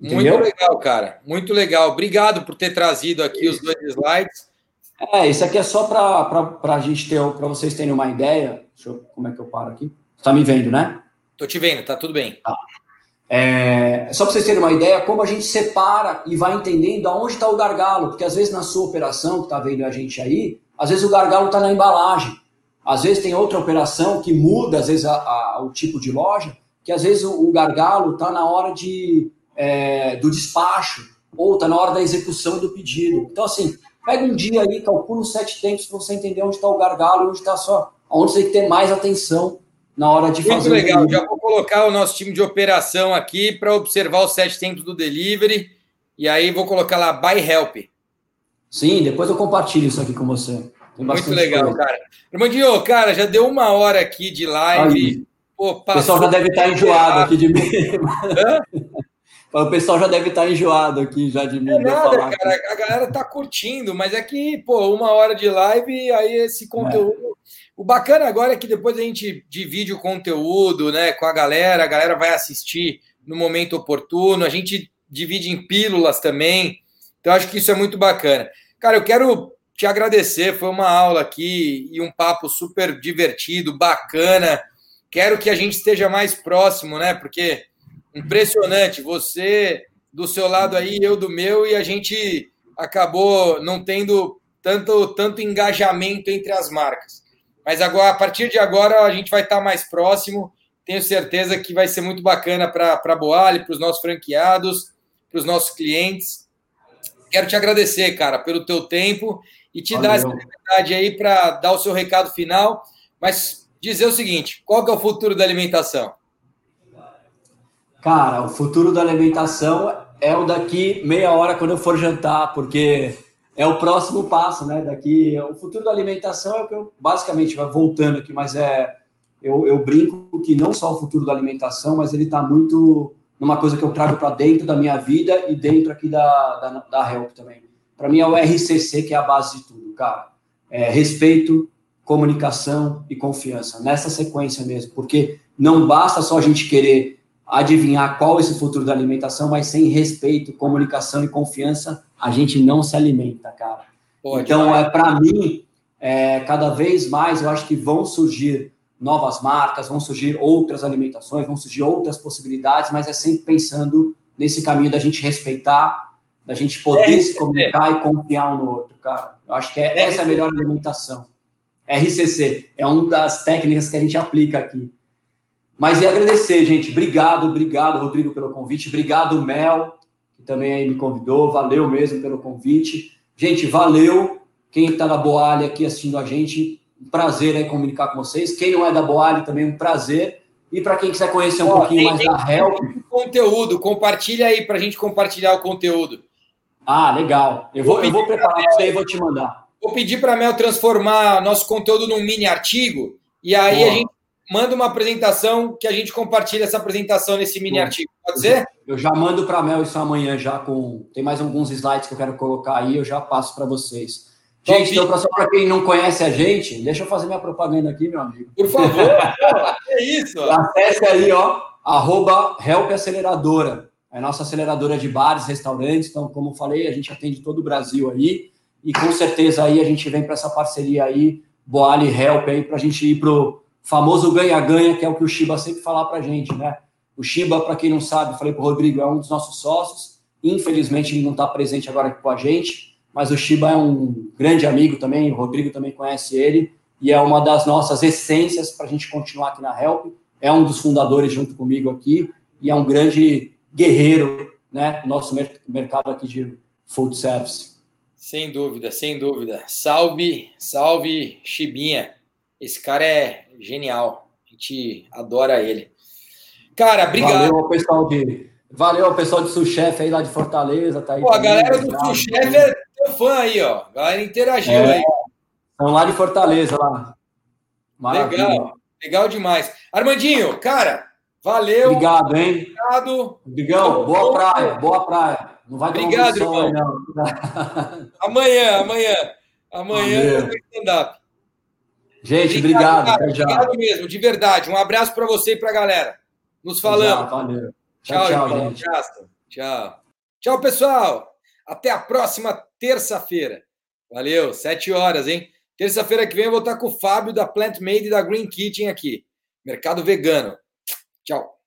Entendeu? Muito legal, cara. Muito legal. Obrigado por ter trazido aqui os dois slides. É, isso aqui é só para a gente ter, para vocês terem uma ideia. Deixa eu, como é que eu paro aqui? Você tá me vendo, né? Tô te vendo, tá tudo bem. Tá. É, só para vocês terem uma ideia, como a gente separa e vai entendendo aonde está o gargalo, porque às vezes na sua operação, que está vendo a gente aí, às vezes o gargalo está na embalagem, às vezes tem outra operação que muda, às vezes, a, a, o tipo de loja, que às vezes o, o gargalo está na hora de, é, do despacho, ou está na hora da execução do pedido. Então, assim, pega um dia aí, calcula os sete tempos para você entender onde está o gargalo, onde está só, onde você tem que ter mais atenção na hora de Muito fazer. Muito legal. Já vou colocar o nosso time de operação aqui para observar os sete tempos do delivery. E aí vou colocar lá by help. Sim, depois eu compartilho isso aqui com você. Muito legal, coisa. cara. Irmandinho, cara, já deu uma hora aqui de live. Pô, o pessoal já deve estar enjoado aqui de mim. Hã? *laughs* O pessoal já deve estar enjoado aqui já de mim. É nada, cara. Aqui. A galera tá curtindo, mas é que, pô, uma hora de live, aí esse conteúdo. É. O bacana agora é que depois a gente divide o conteúdo, né, com a galera, a galera vai assistir no momento oportuno, a gente divide em pílulas também. Então acho que isso é muito bacana. Cara, eu quero te agradecer, foi uma aula aqui e um papo super divertido, bacana. Quero que a gente esteja mais próximo, né? Porque impressionante, você do seu lado aí, eu do meu, e a gente acabou não tendo tanto, tanto engajamento entre as marcas. Mas agora, a partir de agora, a gente vai estar mais próximo. Tenho certeza que vai ser muito bacana para a Boali, para os nossos franqueados, para os nossos clientes. Quero te agradecer, cara, pelo teu tempo e te Valeu. dar essa oportunidade aí para dar o seu recado final. Mas dizer o seguinte: qual que é o futuro da alimentação? Cara, o futuro da alimentação é o daqui meia hora quando eu for jantar, porque é o próximo passo, né? Daqui, o futuro da alimentação é o que eu basicamente vai voltando aqui, mas é eu, eu brinco que não só o futuro da alimentação, mas ele está muito numa coisa que eu trago para dentro da minha vida e dentro aqui da, da, da Help também. Para mim é o RCC que é a base de tudo, cara. É respeito, comunicação e confiança, nessa sequência mesmo, porque não basta só a gente querer adivinhar qual é esse futuro da alimentação, mas sem respeito, comunicação e confiança, a gente não se alimenta, cara. Pode, então, é para mim, é, cada vez mais eu acho que vão surgir novas marcas, vão surgir outras alimentações, vão surgir outras possibilidades, mas é sempre pensando nesse caminho da gente respeitar, da gente poder é, se comunicar e confiar um no outro, cara. Eu acho que é, essa é a melhor alimentação. RCC é uma das técnicas que a gente aplica aqui. Mas e agradecer, gente. Obrigado, obrigado, Rodrigo, pelo convite. Obrigado, Mel, que também aí me convidou. Valeu mesmo pelo convite. Gente, valeu. Quem está na Boalha aqui assistindo a gente, um prazer aí comunicar com vocês. Quem não é da Boalha, também um prazer. E para quem quiser conhecer um Ó, pouquinho mais da Help. Conteúdo, compartilha aí para a gente compartilhar o conteúdo. Ah, legal. Eu vou, vou eu vou preparar isso aí e vou te mandar. Vou pedir para a Mel transformar nosso conteúdo num mini artigo. E aí Boa. a gente manda uma apresentação que a gente compartilha essa apresentação nesse mini Bom, artigo. Pode ser? Eu já mando para a Mel isso amanhã já com. Tem mais alguns slides que eu quero colocar aí, eu já passo para vocês. Gente, então, só para quem não conhece a gente, deixa eu fazer minha propaganda aqui, meu amigo. Por favor, é isso. Acesse aí, ó, arroba Help Aceleradora. É a nossa aceleradora de bares, restaurantes. Então, como eu falei, a gente atende todo o Brasil aí. E com certeza aí a gente vem para essa parceria aí, Boali Help aí, para a gente ir pro famoso ganha-ganha, que é o que o Shiba sempre fala para a gente, né? O Shiba, para quem não sabe, falei para o Rodrigo, é um dos nossos sócios. Infelizmente, ele não está presente agora aqui com a gente, mas o Shiba é um grande amigo também, o Rodrigo também conhece ele, e é uma das nossas essências para a gente continuar aqui na Help. É um dos fundadores junto comigo aqui, e é um grande guerreiro, né? Nosso mercado aqui de food service. Sem dúvida, sem dúvida. Salve, salve, Chibinha. Esse cara é genial. A gente adora ele. Cara, obrigado. Valeu ao pessoal de, valeu pessoal de Suchef aí lá de Fortaleza. Tá aí Pô, a galera do Suchef é teu fã aí, ó. A galera interagiu é, aí. Estão lá de Fortaleza, lá. Maravilha. Legal, legal demais. Armandinho, cara, Valeu. Obrigado, hein? Obrigado. Obrigado. Boa praia, boa praia. Não vai Obrigado, irmão. Aí, não. *laughs* amanhã, amanhã. Amanhã stand-up. Gente, obrigado. Obrigado, obrigado mesmo, de verdade. Um abraço para você e para a galera. Nos falamos. valeu. Tchau, tchau, tchau gente. Tchau. Tchau, pessoal. Até a próxima terça-feira. Valeu, sete horas, hein? Terça-feira que vem eu vou estar com o Fábio da Plant Made e da Green Kitchen aqui. Mercado vegano. Tchau.